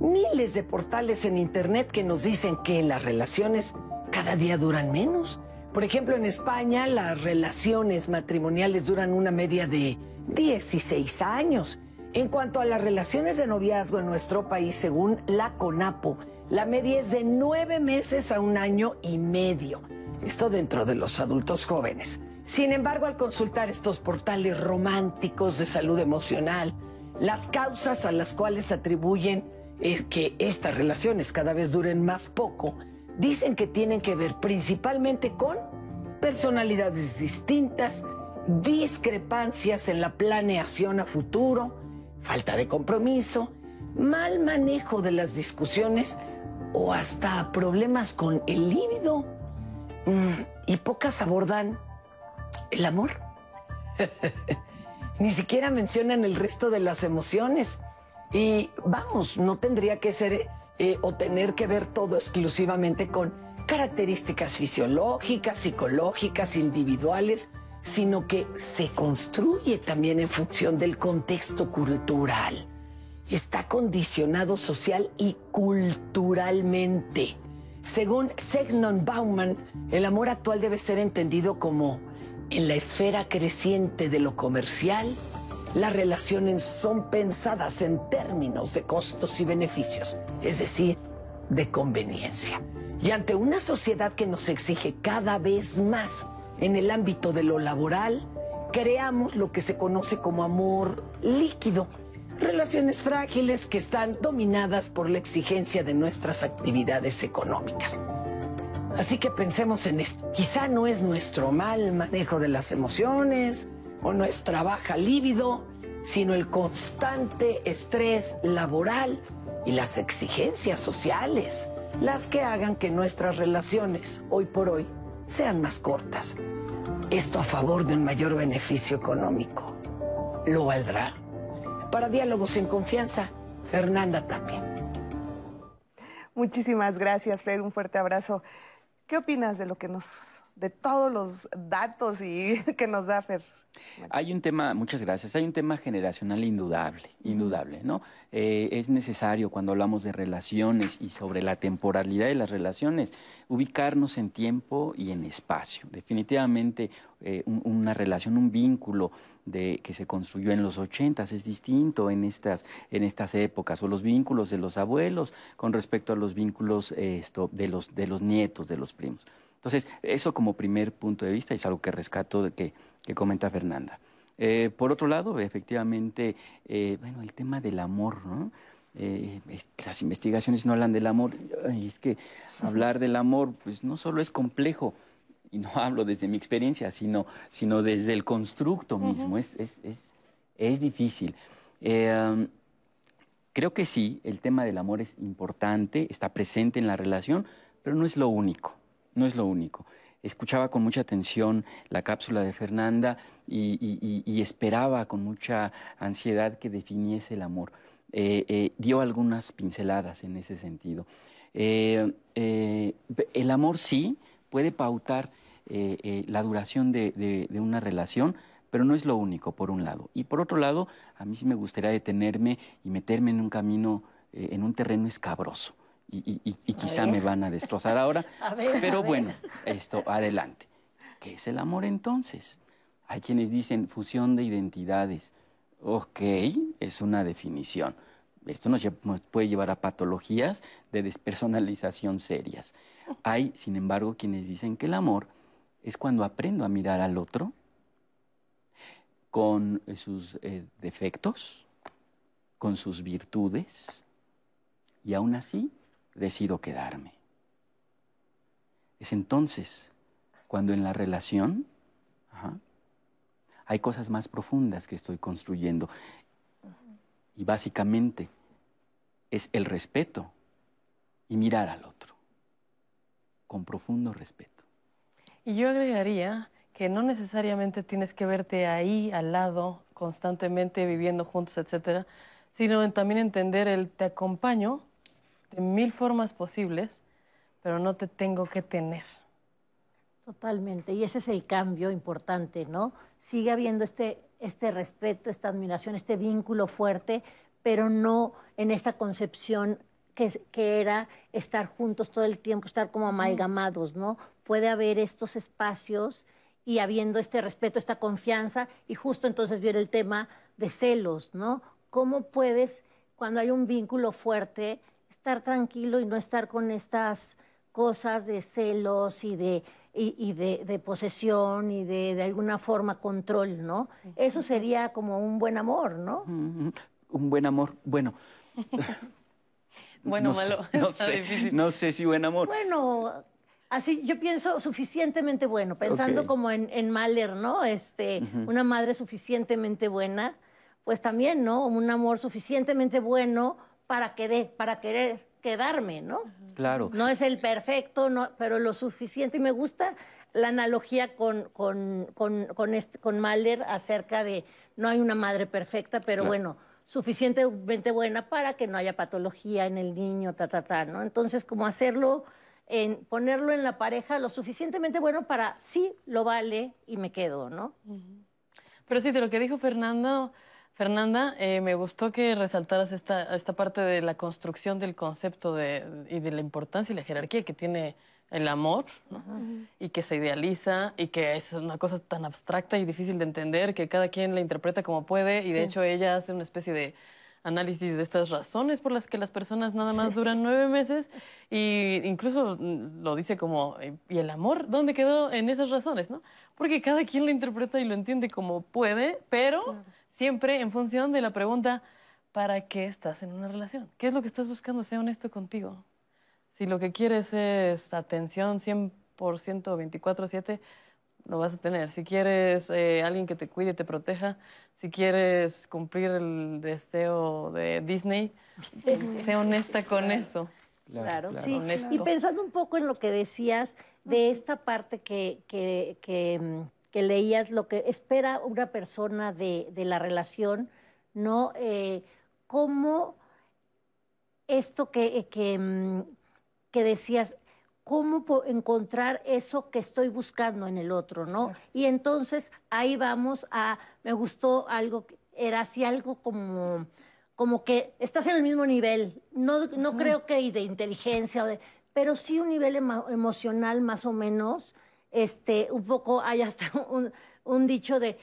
miles de portales en Internet que nos dicen que las relaciones cada día duran menos. Por ejemplo, en España las relaciones matrimoniales duran una media de 16 años. En cuanto a las relaciones de noviazgo en nuestro país, según la CONAPO, la media es de nueve meses a un año y medio. Esto dentro de los adultos jóvenes. Sin embargo, al consultar estos portales románticos de salud emocional, las causas a las cuales atribuyen que estas relaciones cada vez duren más poco, dicen que tienen que ver principalmente con personalidades distintas, discrepancias en la planeación a futuro, falta de compromiso, mal manejo de las discusiones o hasta problemas con el líbido. Mm, y pocas abordan el amor. Ni siquiera mencionan el resto de las emociones. Y vamos, no tendría que ser eh, o tener que ver todo exclusivamente con características fisiológicas, psicológicas, individuales, sino que se construye también en función del contexto cultural. Está condicionado social y culturalmente. Según Segnon Bauman, el amor actual debe ser entendido como en la esfera creciente de lo comercial, las relaciones son pensadas en términos de costos y beneficios, es decir, de conveniencia. Y ante una sociedad que nos exige cada vez más en el ámbito de lo laboral, creamos lo que se conoce como amor líquido, relaciones frágiles que están dominadas por la exigencia de nuestras actividades económicas. Así que pensemos en esto. Quizá no es nuestro mal manejo de las emociones o nuestra baja libido, sino el constante estrés laboral y las exigencias sociales, las que hagan que nuestras relaciones hoy por hoy sean más cortas. Esto a favor de un mayor beneficio económico. ¿Lo valdrá? Para diálogos en confianza, Fernanda Tapia. Muchísimas gracias, Fer. Un fuerte abrazo. ¿Qué opinas de lo que nos, de todos los datos y que nos da Fer? Hay un tema, muchas gracias, hay un tema generacional indudable, indudable, ¿no? Eh, es necesario cuando hablamos de relaciones y sobre la temporalidad de las relaciones, ubicarnos en tiempo y en espacio. Definitivamente eh, una relación, un vínculo de, que se construyó en los ochentas es distinto en estas, en estas épocas, o los vínculos de los abuelos con respecto a los vínculos esto, de, los, de los nietos, de los primos. Entonces, eso como primer punto de vista es algo que rescato de que que comenta Fernanda. Eh, por otro lado, efectivamente, eh, bueno, el tema del amor, ¿no? Eh, las investigaciones no hablan del amor, es que hablar del amor, pues no solo es complejo, y no hablo desde mi experiencia, sino, sino desde el constructo mismo, es, es, es, es, difícil. Creo que sí, el tema del amor es importante, está presente en la relación, pero no es lo único, no es lo único escuchaba con mucha atención la cápsula de Fernanda y, esperaba con mucha ansiedad que definiese el amor. Eh, eh, dio algunas pinceladas en ese sentido. Eh, el amor sí puede pautar la duración de, una relación, pero no es lo único, por un lado. Y por otro lado, a mí sí me gustaría detenerme y meterme en un camino, en un terreno escabroso y, quizá me van a destrozar ahora. pero bueno, esto, adelante. ¿Qué es el amor entonces? Hay quienes dicen fusión de identidades. Ok, es una definición. Esto nos, puede llevar a patologías de despersonalización serias. Hay, sin embargo, quienes dicen que el amor es cuando aprendo a mirar al otro con sus eh, defectos, con sus virtudes, y aún así decido quedarme. Es entonces cuando en la relación hay cosas más profundas que estoy construyendo. Y básicamente es el respeto y mirar al otro con profundo respeto. Y yo agregaría que no necesariamente tienes que verte ahí al lado constantemente viviendo juntos, etcétera, sino también entender el te acompaño de mil formas posibles, pero no te tengo que tener. Totalmente, y ese es el cambio importante, ¿no? Sigue habiendo este, este respeto, esta admiración, este vínculo fuerte, pero no en esta concepción que, que, era estar juntos todo el tiempo, estar como amalgamados, ¿no? Puede haber estos espacios y habiendo este respeto, esta confianza, y justo entonces viene el tema de celos, ¿no? ¿Cómo puedes, cuando hay un vínculo fuerte, estar tranquilo y no estar con estas cosas de celos y de, y, y de, de, posesión y de, de alguna forma control, ¿no? Eso sería como un buen amor, ¿no? Un buen amor, bueno. bueno, no malo. Sé, no, sé, no sé si buen amor. Bueno, así yo pienso suficientemente bueno, pensando como en, en Mahler, ¿no? Este, una madre suficientemente buena, pues también, ¿no? Un amor suficientemente bueno para querer, para querer quedarme, ¿no? Claro. No es el perfecto, no, pero lo suficiente. Y me gusta la analogía con, con, con, con, este- con Mahler acerca de no hay una madre perfecta, pero Claro. bueno, suficientemente buena para que no haya patología en el niño, ta, ta, ta, ¿no? Entonces, como hacerlo, en, ponerlo en la pareja lo suficientemente bueno para sí lo vale y me quedo, ¿no? Pero sí, de lo que dijo Fernando, Fernanda, eh, me gustó que resaltaras esta, esta parte de la construcción del concepto de, y de la importancia y la jerarquía que tiene el amor, ¿no? y que se idealiza y que es una cosa tan abstracta y difícil de entender que cada quien la interpreta como puede y de Sí. hecho ella hace una especie de análisis de estas razones por las que las personas nada más duran nueve meses y incluso lo dice como y el amor dónde quedó en esas razones no porque cada quien lo interpreta y lo entiende como puede pero siempre en función de la pregunta para qué estás en una relación qué es lo que estás buscando sea honesto contigo si lo que quieres es atención 100% 24/7 lo vas a tener. Si quieres eh, alguien que te cuide y te proteja, si quieres cumplir el deseo de Disney, sé honesta con eso. Claro, sí. Honesto. Y pensando un poco en lo que decías de esta parte que, que, que, mm, que leías, lo que espera una persona de, de la relación, ¿no? Eh, ¿Cómo esto que, que, mm, que decías, cómo encontrar eso que estoy buscando en el otro, ¿no? Y entonces ahí vamos a, me gustó algo, era así algo como, como que estás en el mismo nivel, no, no creo que de inteligencia, o de, pero sí un nivel emo- emocional más o menos, este, un poco, hay hasta un, un dicho de,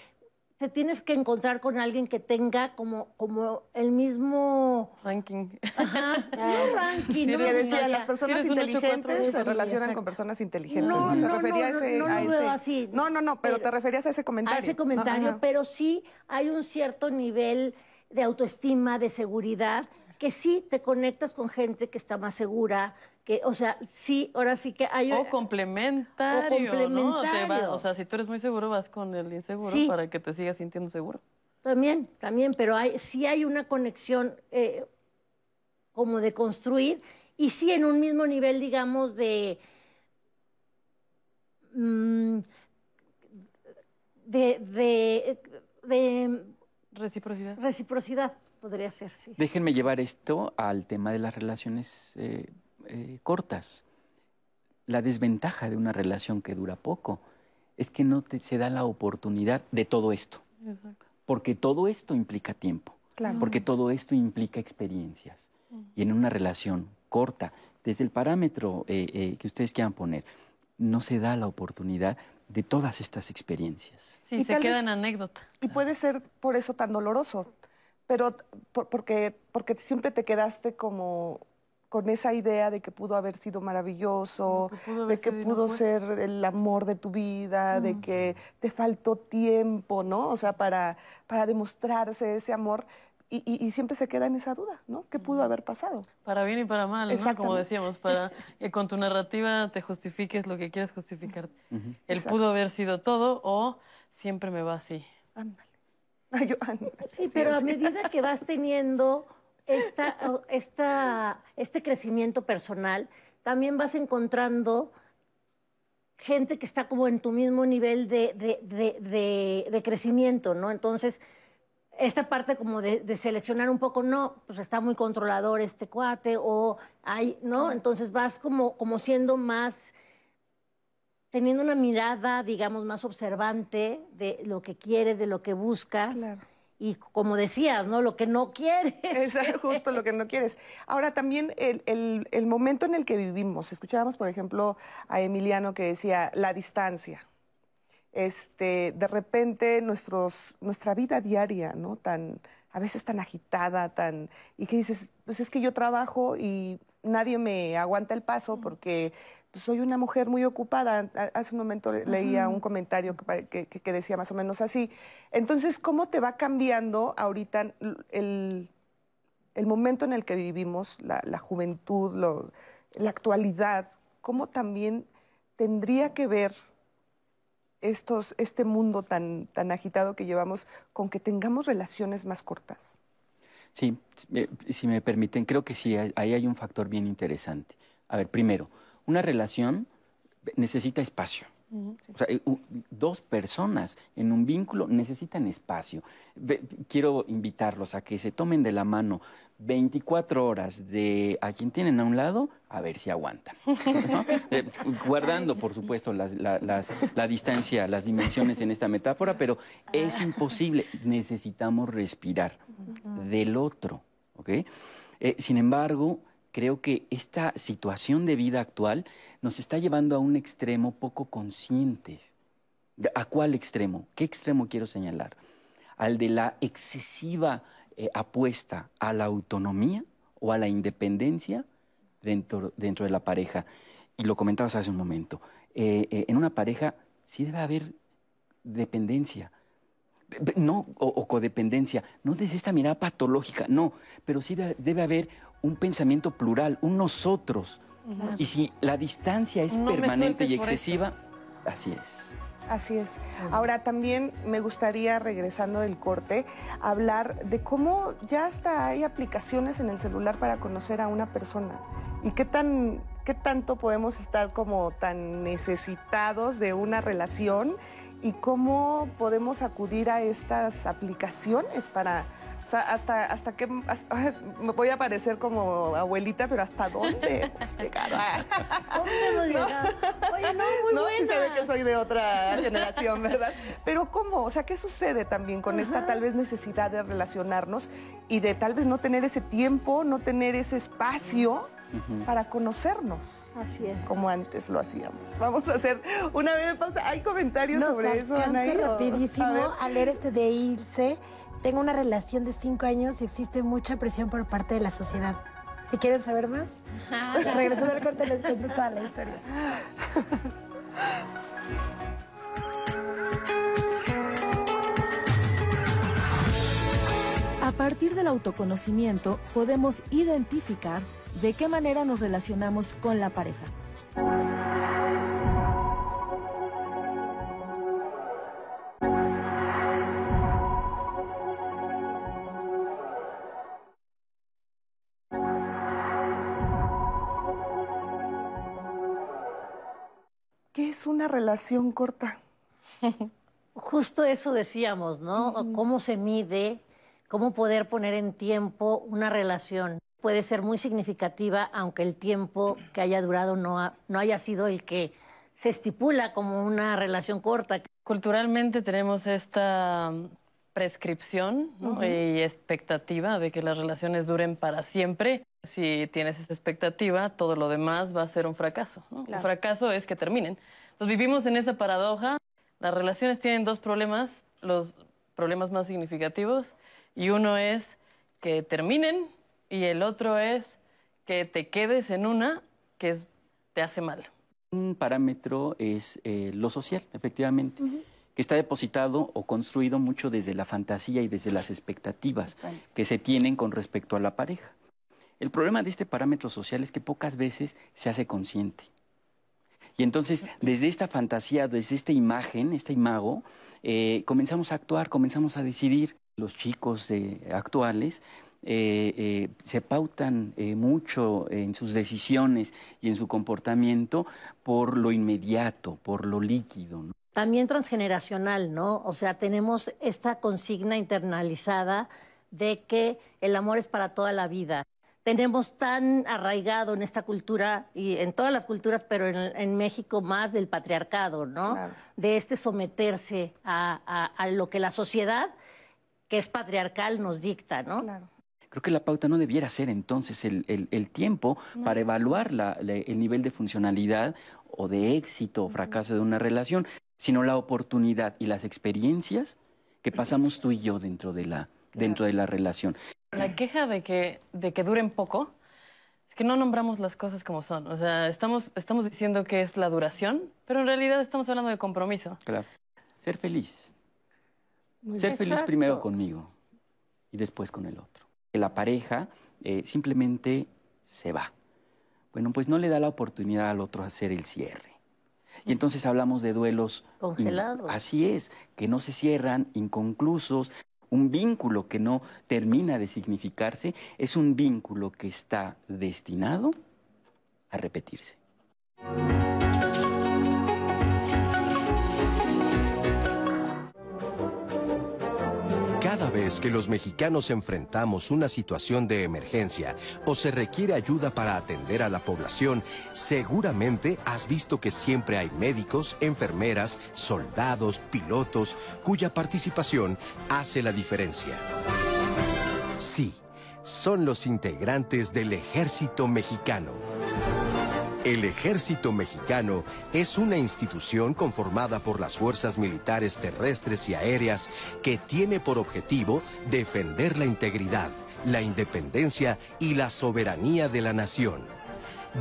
te tienes que encontrar con alguien que tenga como, como el mismo... Ranking. Ajá, no ranking, no decía, las personas un inteligentes se relacionan exacto. con personas inteligentes. No, ¿Te no, refería no, a ese, no, no a lo ese- veo así. No, no, no, pero, Pero- te referías a ese comentario. a ese comentario, pero sí hay un cierto nivel de autoestima, de seguridad, que sí te conectas con gente que está más segura, que, o sea, sí, ahora sí que hay... O complementario, O ¿no? Te complementario. va- o sea, si tú eres muy seguro, vas con el inseguro Sí. para que te sigas sintiendo seguro. También, también, pero hay, sí hay una conexión eh, como de construir y sí en un mismo nivel, digamos, de... mm, de, de, de Reciprocidad. reciprocidad, podría ser, sí. Déjenme llevar esto al tema de las relaciones eh, eh, cortas. La desventaja de una relación que dura poco es que no te, se da la oportunidad de todo esto, Exacto. porque todo esto implica tiempo, Claro. porque todo esto implica experiencias. Y en una relación corta, desde el parámetro eh, eh, que ustedes quieran poner, no se da la oportunidad de todas estas experiencias. Sí, Y se queda en anécdota. Y puede ser por eso tan doloroso, pero por- porque, porque siempre te quedaste como con esa idea de que pudo haber sido maravilloso, que pudo de que pudo ser el amor de tu vida, de que te faltó tiempo, ¿no? O sea, para, para demostrarse ese amor. Y, y- y siempre se queda en esa duda, ¿no? ¿Qué pudo haber pasado? Para bien y para mal, ¿no? Como Exactamente. decíamos, para que con tu narrativa te justifiques lo que quieres justificar. Ujú. Él Exacto. pudo haber sido todo o siempre me va así. Ándale. Ay, yo- Sí, pero a medida que vas teniendo esta, esta, este crecimiento personal, también vas encontrando gente que está como en tu mismo nivel de, de, crecimiento, ¿no? Entonces, esta parte como de, seleccionar un poco, no, pues está muy controlador este cuate, o hay, ¿no? Entonces vas como, como siendo más, teniendo una mirada, digamos, más observante de lo que quieres, de lo que buscas. Claro y como decías, ¿no? Lo que no quieres. Es justo lo que no quieres. Ahora, también el, el, momento en el que vivimos. Escuchábamos, por ejemplo, a Emiliano que decía la distancia. Este, de repente, nuestros, nuestra vida diaria, ¿no? Tan, a veces tan agitada, tan. Y que dices, pues es que yo trabajo y nadie me aguanta el paso porque soy una mujer muy ocupada. Hace un momento leía un comentario que, decía más o menos así. Entonces, ¿cómo te va cambiando ahorita el, momento en el que vivimos, la, juventud, la actualidad? ¿Cómo también tendría que ver estos, este mundo tan, tan agitado que llevamos con que tengamos relaciones más cortas? Sí, si me permiten, creo que sí, ahí hay un factor bien interesante. A ver, primero, una relación necesita espacio. O sea, dos personas en un vínculo necesitan espacio. Quiero invitarlos a que se tomen de la mano 24 horas de a quien tienen a un lado, a ver si aguantan. Eh, guardando, por supuesto, la, distancia, las dimensiones en esta metáfora, pero es imposible. Necesitamos respirar del otro. ¿okay? Eh, sin embargo, creo que esta situación de vida actual nos está llevando a un extremo poco conscientes. ¿A cuál extremo? ¿Qué extremo quiero señalar? ¿Al de la excesiva eh, apuesta a la autonomía o a la independencia dentro, dentro de la pareja? Y lo comentabas hace un momento. Eh, eh, en una pareja sí debe haber dependencia, no, o, codependencia, no desde esta mirada patológica, no, pero sí debe haber un pensamiento plural, un nosotros. Y si la distancia es permanente y excesiva, así es. Así es. Ahora también me gustaría, regresando del corte, hablar de cómo ya hasta hay aplicaciones en el celular para conocer a una persona y qué tan qué tanto podemos estar como tan necesitados de una relación y cómo podemos acudir a estas aplicaciones para o sea, hasta, hasta que me voy a parecer como abuelita, pero ¿hasta dónde hemos llegado? ¿Dónde hemos llegado? Oye, no, muy no, buena. se ve que soy de otra generación, ¿verdad? Pero ¿cómo? O sea, ¿qué sucede también con esta tal vez necesidad de relacionarnos y de tal vez no tener ese tiempo, no tener ese espacio? para conocernos. Así es. Como antes lo hacíamos. Vamos a hacer una breve pausa. ¿Hay comentarios sobre eso, Anaí? rapidísimo a, leer este de Ilse tengo una relación de cinco años y existe mucha presión por parte de la sociedad. Si quieren saber más, regresando al corte les cuento toda la historia. A partir del autoconocimiento podemos identificar de qué manera nos relacionamos con la pareja. Una relación corta? Justo eso decíamos, ¿no? ¿Cómo se mide? ¿Cómo poder poner en tiempo una relación? Puede ser muy significativa, aunque el tiempo que haya durado no, no haya sido el que se estipula como una relación corta. Culturalmente tenemos esta prescripción y expectativa de que las relaciones duren para siempre. Si tienes esa expectativa, todo lo demás va a ser un fracaso. Un fracaso es que terminen. Entonces vivimos en esa paradoja. Las relaciones tienen dos problemas, los problemas más significativos, y uno es que terminen y el otro es que te quedes en una que te hace mal. Un parámetro es eh, lo social, efectivamente, que está depositado o construido mucho desde la fantasía y desde las expectativas que se tienen con respecto a la pareja. El problema de este parámetro social es que pocas veces se hace consciente. Y entonces, desde esta fantasía, desde esta imagen, este imago, eh, comenzamos a actuar, comenzamos a decidir. los chicos actuales eh, eh, se pautan eh, mucho en sus decisiones y en su comportamiento por lo inmediato, por lo líquido. También transgeneracional, ¿no? O sea, tenemos esta consigna internalizada de que el amor es para toda la vida. Tenemos tan arraigado en esta cultura y en todas las culturas, pero en, México más del patriarcado, ¿no? De este someterse a, lo que la sociedad, que es patriarcal, nos dicta, ¿no? Claro. Creo que la pauta no debiera ser entonces el, tiempo para evaluar el nivel de funcionalidad o de éxito o fracaso de una relación, sino la oportunidad y las experiencias que pasamos tú y yo dentro de la, dentro de la relación. La queja de que, de que duren poco es que no nombramos las cosas como son. O sea, estamos, estamos diciendo que es la duración, pero en realidad estamos hablando de compromiso. Claro. Ser feliz. Ser feliz primero conmigo y después con el otro la pareja eh, simplemente se va. Bueno, pues no le da la oportunidad al otro a hacer el cierre. Y entonces hablamos de duelos congelados. Así es, que no se cierran, inconclusos. Un vínculo que no termina de significarse es un vínculo que está destinado a repetirse. Cada vez que los mexicanos enfrentamos una situación de emergencia o se requiere ayuda para atender a la población, seguramente has visto que siempre hay médicos, enfermeras, soldados, pilotos, cuya participación hace la diferencia. Sí, son los integrantes del ejército mexicano. El ejército mexicano es una institución conformada por las fuerzas militares terrestres y aéreas que tiene por objetivo defender la integridad, la independencia y la soberanía de la nación,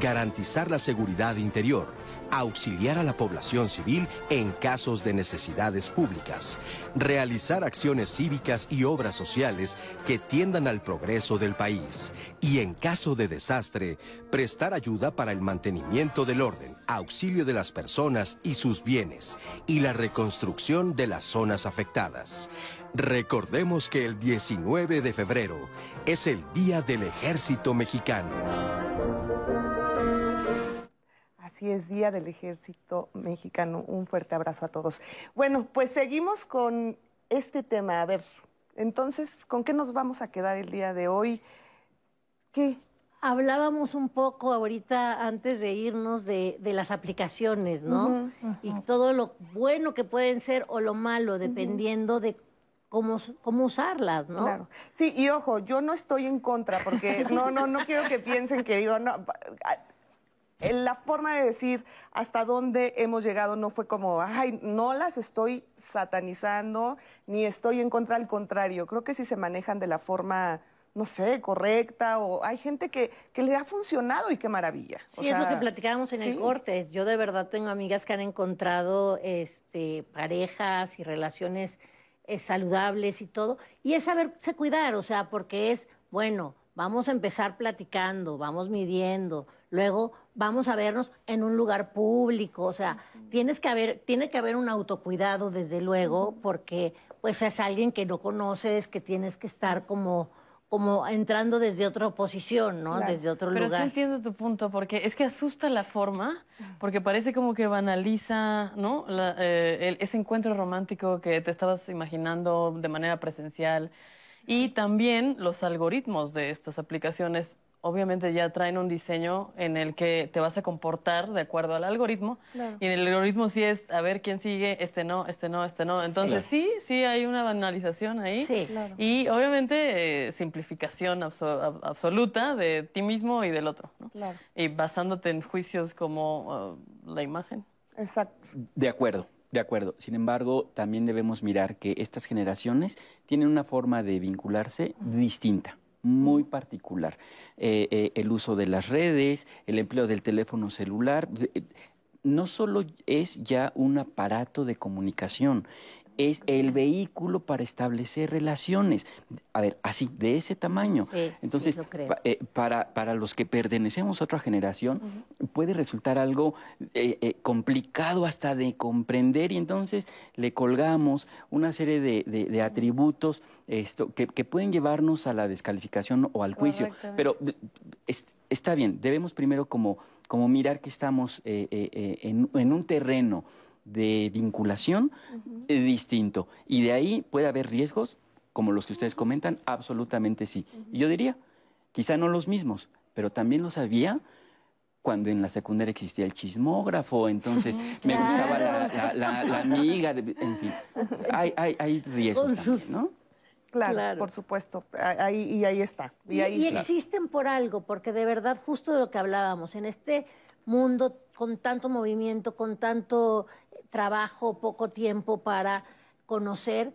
garantizar la seguridad interior, auxiliar a la población civil en casos de necesidades públicas, realizar acciones cívicas y obras sociales que tiendan al progreso del país y en caso de desastre, prestar ayuda para el mantenimiento del orden, auxilio de las personas y sus bienes y la reconstrucción de las zonas afectadas. Recordemos que el 19 de febrero es el Día del Ejército Mexicano. Así es, Día del Ejército Mexicano. Un fuerte abrazo a todos. Bueno, pues seguimos con este tema. A ver, entonces, ¿con qué nos vamos a quedar el día de hoy? ¿Qué? Hablábamos un poco ahorita antes de irnos de, las aplicaciones, ¿no? Y todo lo bueno que pueden ser o lo malo, dependiendo de Cómo, cómo, usarlas, ¿no? Claro. Sí, y ojo, yo no estoy en contra, porque no, no, no quiero que piensen que digo, no, la forma de decir hasta dónde hemos llegado no fue como, ay, no las estoy satanizando ni estoy en contra, al contrario, creo que si se manejan de la forma, no sé, correcta o hay gente que, que le ha funcionado y qué maravilla. Sí, es lo que platicábamos en el corte. Yo de verdad tengo amigas que han encontrado este, parejas y relaciones eh, saludables y todo, y es saberse cuidar, o sea, porque es, bueno, vamos a empezar platicando, vamos midiendo, luego vamos a vernos en un lugar público, o sea, tienes que haber, tiene que haber un autocuidado desde luego, porque pues es alguien que no conoces, que tienes que estar como como entrando desde otra posición, ¿no? Desde otro lugar. Pero sí entiendo tu punto, porque es que asusta la forma, porque parece como que banaliza, ¿no? Eh, ese encuentro romántico que te estabas imaginando de manera presencial. Y también los algoritmos de estas aplicaciones obviamente ya traen un diseño en el que te vas a comportar de acuerdo al algoritmo. Y en el algoritmo sí es a ver quién sigue, este no, este no, este no. Entonces sí, sí hay una banalización ahí. Sí, claro. Y obviamente eh, simplificación absoluta de ti mismo y del otro. Claro. Y basándote en juicios como uh, la imagen. Exacto. De acuerdo. De acuerdo. Sin embargo, también debemos mirar que estas generaciones tienen una forma de vincularse distinta muy particular. Eh, eh, el uso de las redes, el empleo del teléfono celular, eh, no solo es ya un aparato de comunicación, es el vehículo para establecer relaciones. A ver, así, de ese tamaño. Entonces, para, para los que pertenecemos a otra generación, puede resultar algo eh, eh, complicado hasta de comprender y entonces le colgamos una serie de, atributos esto, que, pueden llevarnos a la descalificación o al juicio. Pero está bien, debemos primero como, como mirar que estamos en, un terreno de vinculación distinto. Y de ahí puede haber riesgos como los que ustedes comentan, absolutamente sí. Y yo diría, quizá no los mismos, pero también los había cuando en la secundaria existía el chismógrafo, entonces me gustaba la, amiga, en fin, hay, hay, hay riesgos también, ¿no? Claro, por supuesto, ahí, y ahí está. Y, existen por algo, porque de verdad, justo de lo que hablábamos, en este mundo con tanto movimiento, con tanto trabajo, poco tiempo para conocer,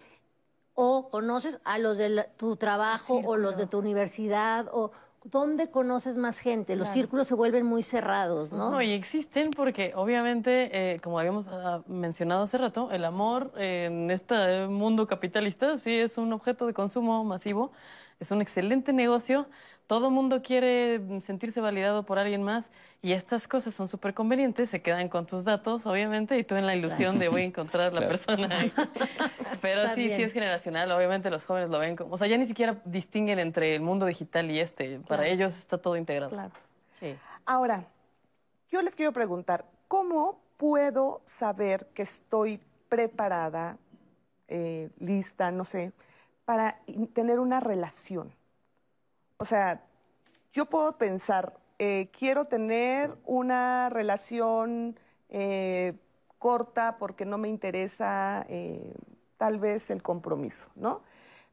o conoces a los de tu trabajo o los de tu universidad o ¿Dónde conoces más gente? Los círculos se vuelven muy cerrados, ¿no? No, y existen porque obviamente, eh, como habíamos ah, mencionado hace rato, el amor en este mundo capitalista sí es un objeto de consumo masivo, es un excelente negocio, todo mundo quiere sentirse validado por alguien más y estas cosas son súper convenientes, se quedan con tus datos, obviamente, y tú en la ilusión de voy a encontrar la persona. Pero sí, sí es generacional, obviamente los jóvenes lo ven como, o sea, ya ni siquiera distinguen entre el mundo digital y este, para ellos está todo integrado. Claro. Sí. Ahora, yo les quiero preguntar, ¿cómo puedo saber que estoy preparada, eh, lista, no sé, para tener una relación? O sea, yo puedo pensar, eh, quiero tener una relación eh, corta porque no me interesa eh, tal vez el compromiso, ¿no?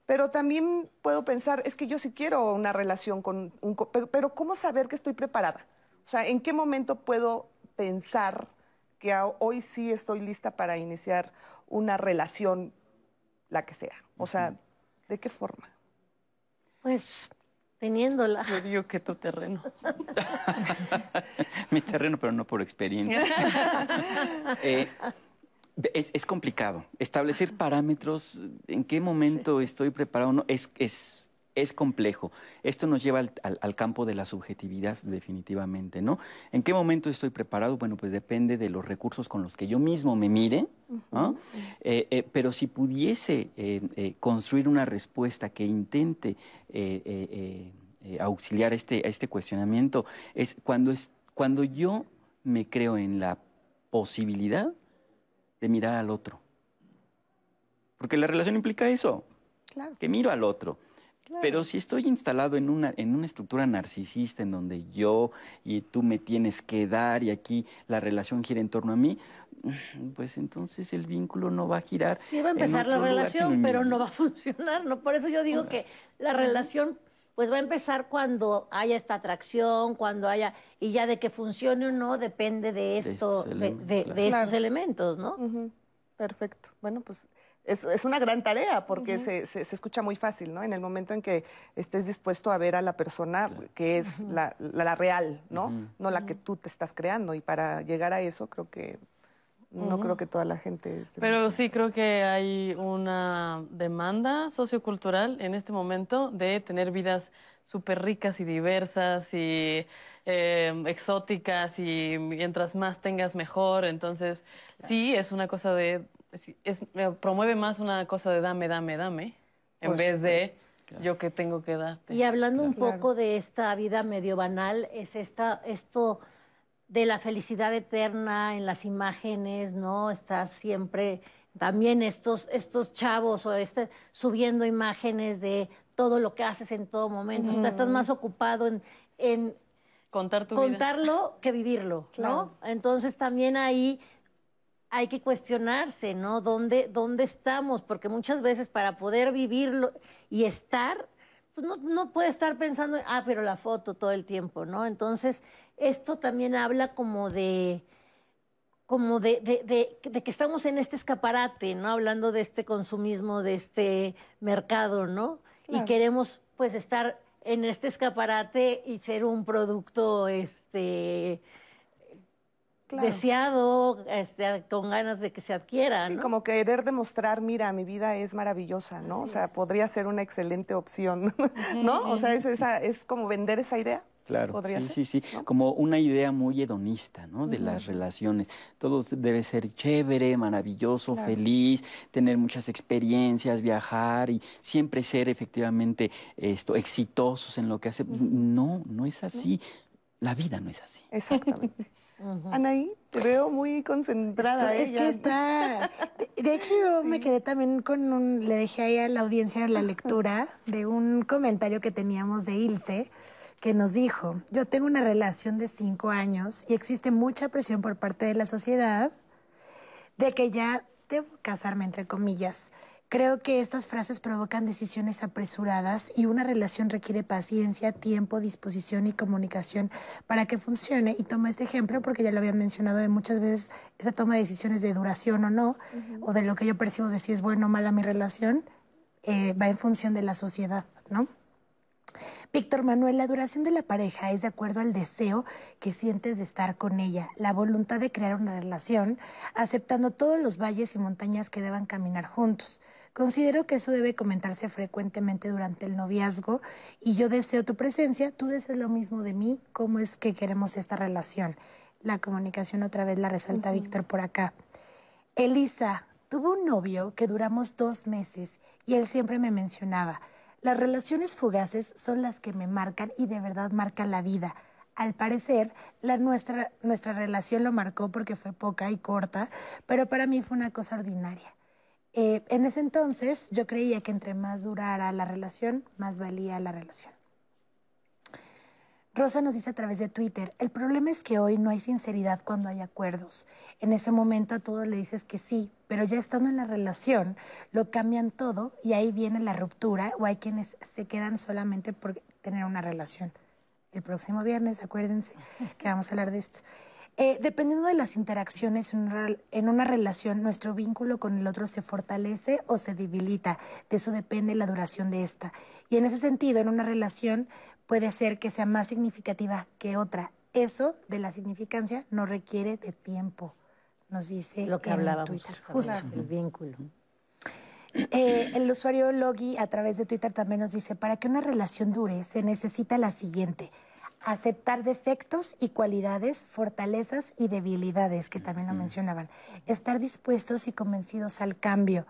Pero también puedo pensar, es que yo sí quiero una relación con un... Pero, ¿cómo saber que estoy preparada? O sea, ¿en qué momento puedo pensar que hoy sí estoy lista para iniciar una relación, la que sea? O sea, ¿de qué forma? Pues teniéndola. Yo digo que tu terreno. Mi terreno, pero no por experiencia. Eh, es, complicado. Establecer parámetros, en qué momento estoy preparado, no, es, es, es complejo. Esto nos lleva al, campo de la subjetividad, definitivamente, ¿no? ¿En qué momento estoy preparado? Bueno, pues depende de los recursos con los que yo mismo me mire, eh, eh, pero si pudiese eh, construir una respuesta que intente auxiliar este, a este cuestionamiento, es cuando, es cuando yo me creo en la posibilidad de mirar al otro. Porque la relación implica eso, que miro al otro. Pero si estoy instalado en una, en una estructura narcisista en donde yo y tú me tienes que dar y aquí la relación gira en torno a mí, pues entonces el vínculo no va a girar. Sí, va a empezar la relación, pero no va a funcionar, ¿no? Por eso yo digo que la relación pues va a empezar cuando haya esta atracción, cuando haya, y ya de que funcione o no depende de esto, de, estos, elementos, ¿no? Perfecto. Bueno, pues es, una gran tarea porque se, se, escucha muy fácil, ¿no? En el momento en que estés dispuesto a ver a la persona que es la, la, real, ¿no? No la que tú te estás creando. Y para llegar a eso, creo que no creo que toda la gente... Esté Pero sí creo que hay una demanda sociocultural en este momento de tener vidas súper ricas y diversas y eh, exóticas y mientras más tengas mejor. Entonces, sí, es una cosa de es, promueve más una cosa de dame, dame, dame, en vez de yo que tengo que darte. Y hablando un poco de esta vida medio banal, es esta, esto de la felicidad eterna en las imágenes, ¿no? Estás siempre, también estos, estos chavos o este, subiendo imágenes de todo lo que haces en todo momento. estás más ocupado en, en Contar tu contarlo que vivirlo, ¿no? Entonces también ahí hay que cuestionarse, ¿no? ¿Dónde, ¿Dónde estamos? Porque muchas veces para poder vivirlo y estar, pues no, no puede estar pensando, ah, pero la foto todo el tiempo, ¿no? Entonces, esto también habla como de como de, de, de, que estamos en este escaparate, ¿no? Hablando de este consumismo, de este mercado, ¿no? Y queremos, pues, estar en este escaparate y ser un producto, este, deseado, este, con ganas de que se adquiera. Sí, como querer demostrar, mira, mi vida es maravillosa, ¿no? o sea, podría ser una excelente opción, ¿no? O sea, es, esa, es como vender esa idea. Claro, sí, sí, sí, como una idea muy hedonista, ¿no? De las relaciones. Todo debe ser chévere, maravilloso, feliz, tener muchas experiencias, viajar y siempre ser efectivamente esto exitosos en lo que hace. No, no es así. La vida no es así. Exactamente. Anaí, te veo muy concentrada. es que está. De, hecho, yo me quedé también con un. Le dejé ahí a la audiencia la lectura de un comentario que teníamos de Ilse que nos dijo, yo tengo una relación de cinco años y existe mucha presión por parte de la sociedad de que ya debo casarme, entre comillas. Creo que estas frases provocan decisiones apresuradas y una relación requiere paciencia, tiempo, disposición y comunicación para que funcione. Y tomo este ejemplo porque ya lo había mencionado de muchas veces esa toma de decisiones de duración o no, o de lo que yo percibo de si es bueno o mala mi relación, eh, va en función de la sociedad, ¿no? Víctor Manuel, la duración de la pareja es de acuerdo al deseo que sientes de estar con ella, la voluntad de crear una relación, aceptando todos los valles y montañas que deban caminar juntos. Considero que eso debe comentarse frecuentemente durante el noviazgo y yo deseo tu presencia, tú deseas lo mismo de mí, cómo es que queremos esta relación. La comunicación otra vez la resalta Víctor por acá. Elisa, tuvo un novio que duramos dos meses y él siempre me mencionaba, las relaciones fugaces son las que me marcan y de verdad marcan la vida. Al parecer, la nuestra, nuestra relación lo marcó porque fue poca y corta, pero para mí fue una cosa ordinaria. Eh, en ese entonces yo creía que entre más durara la relación, más valía la relación. Rosa nos dice a través de Twitter, el problema es que hoy no hay sinceridad cuando hay acuerdos. En ese momento a todos le dices que sí, pero ya estando en la relación, lo cambian todo y ahí viene la ruptura o hay quienes se quedan solamente por tener una relación. El próximo viernes, acuérdense que vamos a hablar de esto. Eh, dependiendo de las interacciones en una, relación, nuestro vínculo con el otro se fortalece o se debilita. De eso depende la duración de esta. Y en ese sentido, en una relación puede ser que sea más significativa que otra. Eso de la significancia no requiere de tiempo, nos dice lo que en Twitter. Justo. El vínculo. Eh, el usuario Logi a través de Twitter también nos dice, para que una relación dure se necesita la siguiente, aceptar defectos y cualidades, fortalezas y debilidades, que también lo mencionaban, estar dispuestos y convencidos al cambio,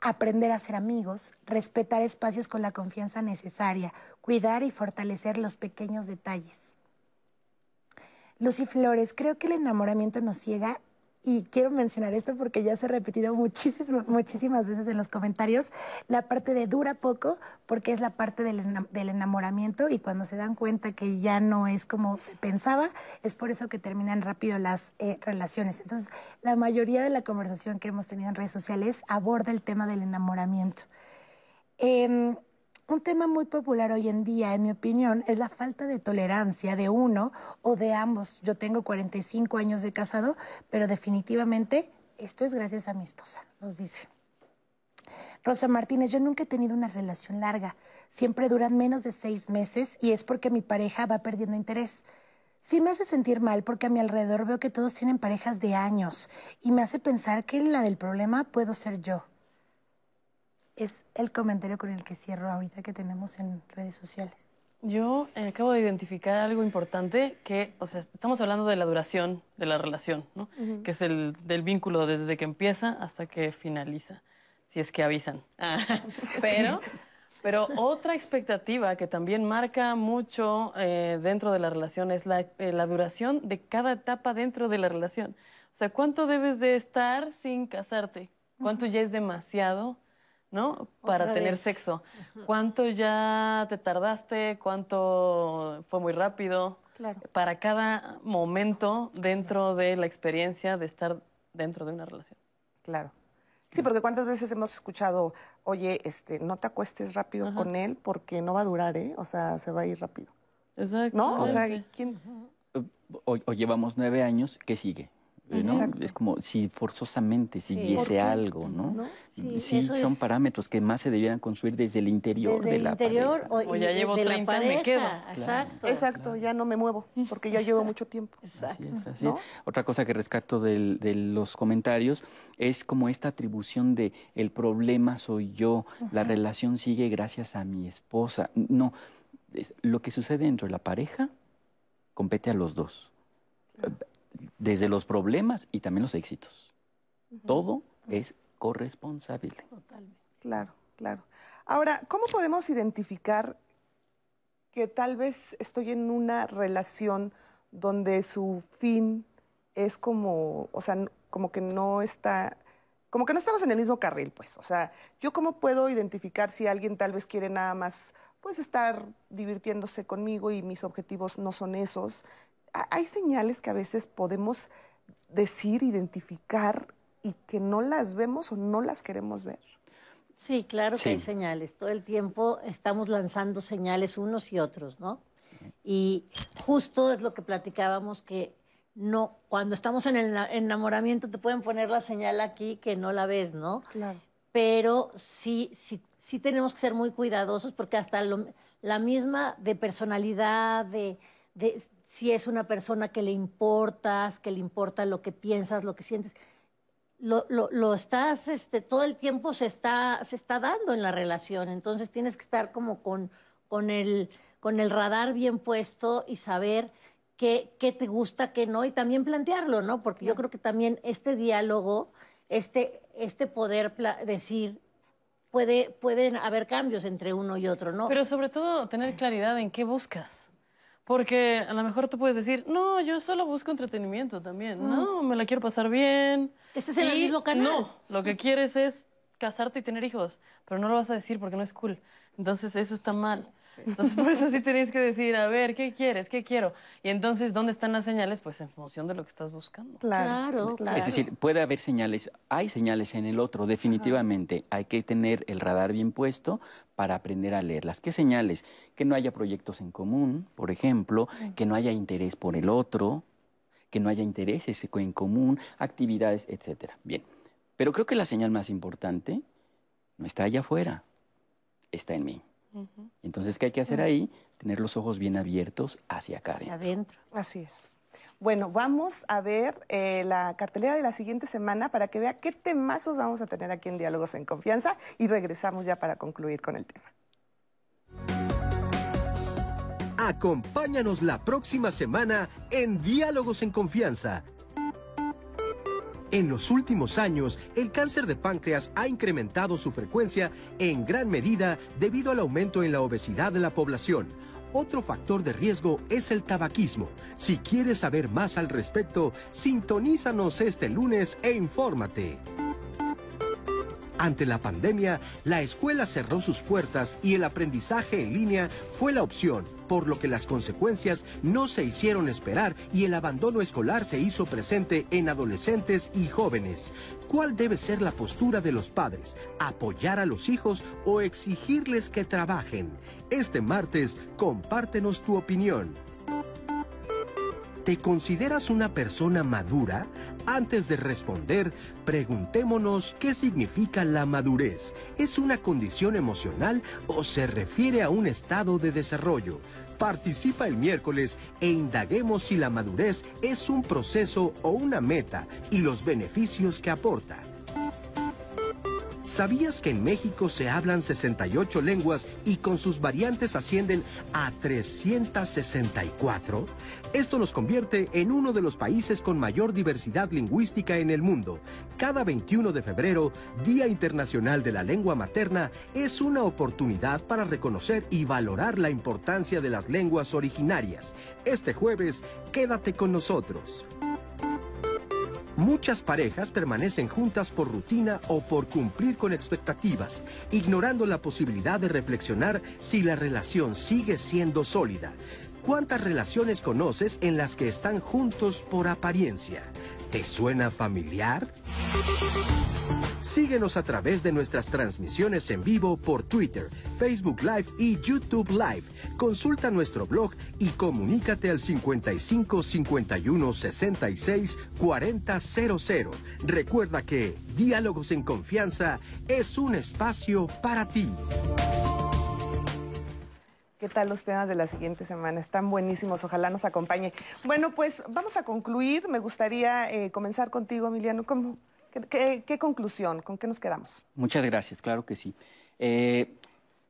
aprender a ser amigos, respetar espacios con la confianza necesaria, cuidar y fortalecer los pequeños detalles. Lucy Flores, creo que el enamoramiento nos ciega y quiero mencionar esto porque ya se ha repetido muchísimas, muchísimas veces en los comentarios, la parte de dura poco, porque es la parte del, enamoramiento y cuando se dan cuenta que ya no es como se pensaba, es por eso que terminan rápido las eh, relaciones. Entonces, la mayoría de la conversación que hemos tenido en redes sociales aborda el tema del enamoramiento. Em, un tema muy popular hoy en día, en mi opinión, es la falta de tolerancia de uno o de ambos. Yo tengo 45 años de casado, pero definitivamente esto es gracias a mi esposa, nos dice. Rosa Martínez, yo nunca he tenido una relación larga. Siempre duran menos de seis meses y es porque mi pareja va perdiendo interés. Sí me hace sentir mal porque a mi alrededor veo que todos tienen parejas de años y me hace pensar que la del problema puedo ser yo es el comentario con el que cierro ahorita que tenemos en redes sociales. Yo eh, acabo de identificar algo importante que, o sea, estamos hablando de la duración de la relación, ¿no? Que es el del vínculo desde que empieza hasta que finaliza, si es que avisan. Ah, pero, pero otra expectativa que también marca mucho eh, dentro de la relación es la, eh, la duración de cada etapa dentro de la relación. O sea, ¿cuánto debes de estar sin casarte? ¿Cuánto ya es demasiado? ¿No? Para tener sexo. ¿Cuánto ya te tardaste? ¿Cuánto fue muy rápido? Claro. Para cada momento dentro de la experiencia de estar dentro de una relación. Claro. Sí, porque cuántas veces hemos escuchado, oye, este, no te acuestes rápido con él porque no va a durar, ¿eh? O sea, se va a ir rápido. Exacto. ¿No? O sea, ¿quién? o llevamos nueve años, ¿qué sigue? ¿No? Es como si forzosamente siguiese algo, ¿no? Sí, son parámetros que más se debieran construir desde el interior de la interior pareja. O, ya llevo 30, me quedo. Exacto. Exacto, ya no me muevo, porque ya llevo mucho tiempo. Así es, así es. Otra cosa que rescato de los comentarios es como esta atribución de el problema soy yo, la relación sigue gracias a mi esposa. No, lo que sucede dentro de la pareja compete a los dos. Desde los problemas y también los éxitos. Todo es corresponsable. Totalmente. Claro, claro. Ahora, ¿cómo podemos identificar que tal vez estoy en una relación donde su fin es como, o sea, como que no está, como que no estamos en el mismo carril, pues. O sea, yo cómo puedo identificar si alguien tal vez quiere nada más, pues, estar divirtiéndose conmigo y mis objetivos no son esos. Hay señales que a veces podemos decir, identificar y que no las vemos o no las queremos ver. Sí, claro que hay señales. Todo el tiempo estamos lanzando señales unos y otros, ¿no? Y justo es lo que platicábamos que no, cuando estamos en el enamoramiento te pueden poner la señal aquí que no la ves, ¿no? Claro. Pero sí, sí, sí tenemos que ser muy cuidadosos porque hasta la misma de personalidad, de, de si es una persona que le importas, que le importa lo que piensas, lo que sientes, lo, lo, lo, estás, este, todo el tiempo se está, se está dando en la relación. Entonces tienes que estar como con, con, el, con el radar bien puesto y saber qué, qué te gusta, qué no, y también plantearlo, ¿no? Porque yo creo que también este diálogo, este, este poder decir, puede, pueden haber cambios entre uno y otro, ¿no? Pero sobre todo tener claridad en qué buscas. Porque a lo mejor tú puedes decir, no, yo solo busco entretenimiento también. No, me la quiero pasar bien. Este es el mismo canal. No, lo que quieres es casarte y tener hijos, pero no lo vas a decir porque no es cool. Entonces eso está mal. Entonces por eso sí tenéis que decir, a ver, ¿qué quieres? ¿Qué quiero? Y entonces, ¿dónde están las señales? Pues en función de lo que estás buscando. Claro, claro. Es decir, puede haber señales, hay señales en el otro, definitivamente. Hay que tener el radar bien puesto para aprender a leerlas. ¿Qué señales? Que no haya proyectos en común, por ejemplo, que no haya interés por el otro, que no haya intereses en común, actividades, etcétera. Bien. Pero creo que la señal más importante no está allá afuera, está en mí. Entonces, ¿qué hay que hacer ahí? Tener los ojos bien abiertos hacia acá hacia adentro. Así es. Bueno, vamos a ver eh, la cartelera de la siguiente semana para que vea qué temazos vamos a tener aquí en Diálogos en Confianza y regresamos ya para concluir con el tema. Acompáñanos la próxima semana en Diálogos en Confianza en los últimos años, el cáncer de páncreas ha incrementado su frecuencia en gran medida debido al aumento en la obesidad de la población. Otro factor de riesgo es el tabaquismo. Si quieres saber más al respecto, sintonízanos este lunes e infórmate. Ante la pandemia, la escuela cerró sus puertas y el aprendizaje en línea fue la opción, por lo que las consecuencias no se hicieron esperar y el abandono escolar se hizo presente en adolescentes y jóvenes. ¿Cuál debe ser la postura de los padres? ¿Apoyar a los hijos o exigirles que trabajen? Este martes, compártenos tu opinión. ¿Te consideras una persona madura? Antes de responder, preguntémonos qué significa la madurez. ¿Es una condición emocional o se refiere a un estado de desarrollo? Participa el miércoles e indaguemos si la madurez es un proceso o una meta y los beneficios que aporta. ¿Sabías que en México se hablan 68 lenguas y con sus variantes ascienden a 364? Esto nos convierte en uno de los países con mayor diversidad lingüística en el mundo. Cada 21 de febrero, Día Internacional de la Lengua Materna, es una oportunidad para reconocer y valorar la importancia de las lenguas originarias. Este jueves, quédate con nosotros. Muchas parejas permanecen juntas por rutina o por cumplir con expectativas, ignorando la posibilidad de reflexionar si la relación sigue siendo sólida. ¿Cuántas relaciones conoces en las que están juntos por apariencia? ¿Te suena familiar? Síguenos a través de nuestras transmisiones en vivo por Twitter, Facebook Live y YouTube Live. Consulta nuestro blog y comunícate al 55 51 66 40 Recuerda que Diálogos en Confianza es un espacio para ti. ¿Qué tal los temas de la siguiente semana? Están buenísimos, ojalá nos acompañe. Bueno, pues vamos a concluir. Me gustaría eh, comenzar contigo, Emiliano. ¿Cómo, ¿Qué, conclusión? ¿Con qué nos quedamos? Muchas gracias, claro que sí. Eh,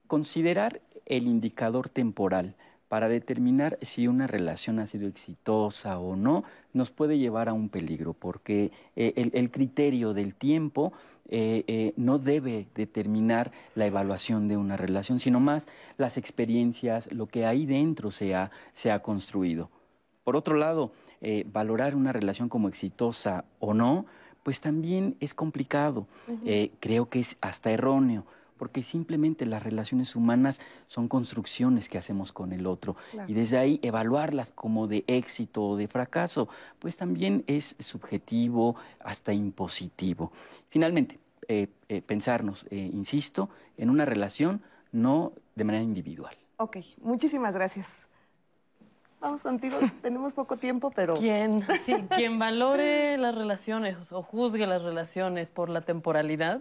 considerar el indicador temporal para determinar si una relación ha sido exitosa o no, nos puede llevar a un peligro, porque eh, el, criterio del tiempo eh, no debe determinar la evaluación de una relación, sino más las experiencias, lo que ahí dentro se se ha construido. Por otro lado, valorar una relación como exitosa o no, pues también es complicado. creo que es hasta erróneo porque simplemente las relaciones humanas son construcciones que hacemos con el otro y desde ahí evaluarlas como de éxito o de fracaso, pues también es subjetivo hasta impositivo. Finalmente, eh, eh, pensarnos, eh, insisto, en una relación no de manera individual. Ok, muchísimas gracias. Vamos contigo, tenemos poco tiempo, pero... Quien, sí, quien valore las relaciones o juzgue las relaciones por la temporalidad,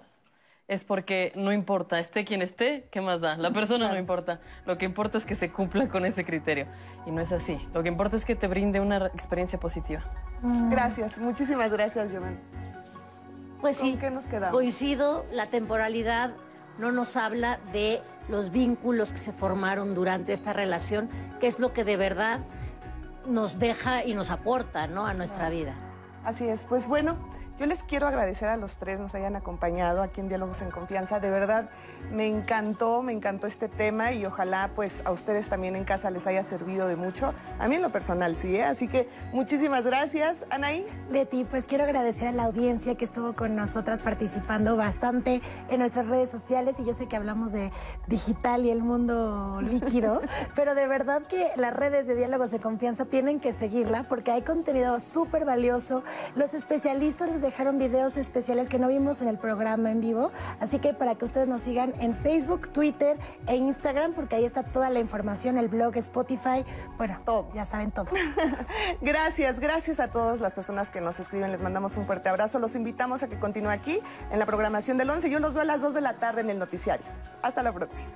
es porque no importa, esté quien esté, ¿qué más da? La persona no importa. Lo que importa es que se cumpla con ese criterio. Y no es así. Lo que importa es que te brinde una experiencia positiva. Mm. Gracias, muchísimas gracias, Giovanni. Pues sí, qué nos quedamos? coincido, la temporalidad no nos habla de los vínculos que se formaron durante esta relación, que es lo que de verdad nos deja y nos aporta ¿no? a nuestra vida. Así es, pues bueno, yo les quiero agradecer a los tres nos hayan acompañado aquí en Diálogos en Confianza. De verdad, me encantó, me encantó este tema y ojalá pues a ustedes también en casa les haya servido de mucho. A mí en lo personal sí, ¿eh? Así que muchísimas gracias, Anaí. Leti, pues quiero agradecer a la audiencia que estuvo con nosotras participando bastante en nuestras redes sociales y yo sé que hablamos de digital y el mundo líquido, pero de verdad que las redes de Diálogos de Confianza tienen que seguirla porque hay contenido súper valioso. Los especialistas les dejaron videos especiales que no vimos en el programa en vivo. Así que para que ustedes nos sigan en Facebook, Twitter e Instagram, porque ahí está toda la información, el blog, Spotify, bueno, todo, ya saben todo. gracias, gracias a todas las personas que nos escriben. Les mandamos un fuerte abrazo. Los invitamos a que continúe aquí en la programación del 11. Yo los veo a las 2 de la tarde en el noticiario. Hasta la próxima.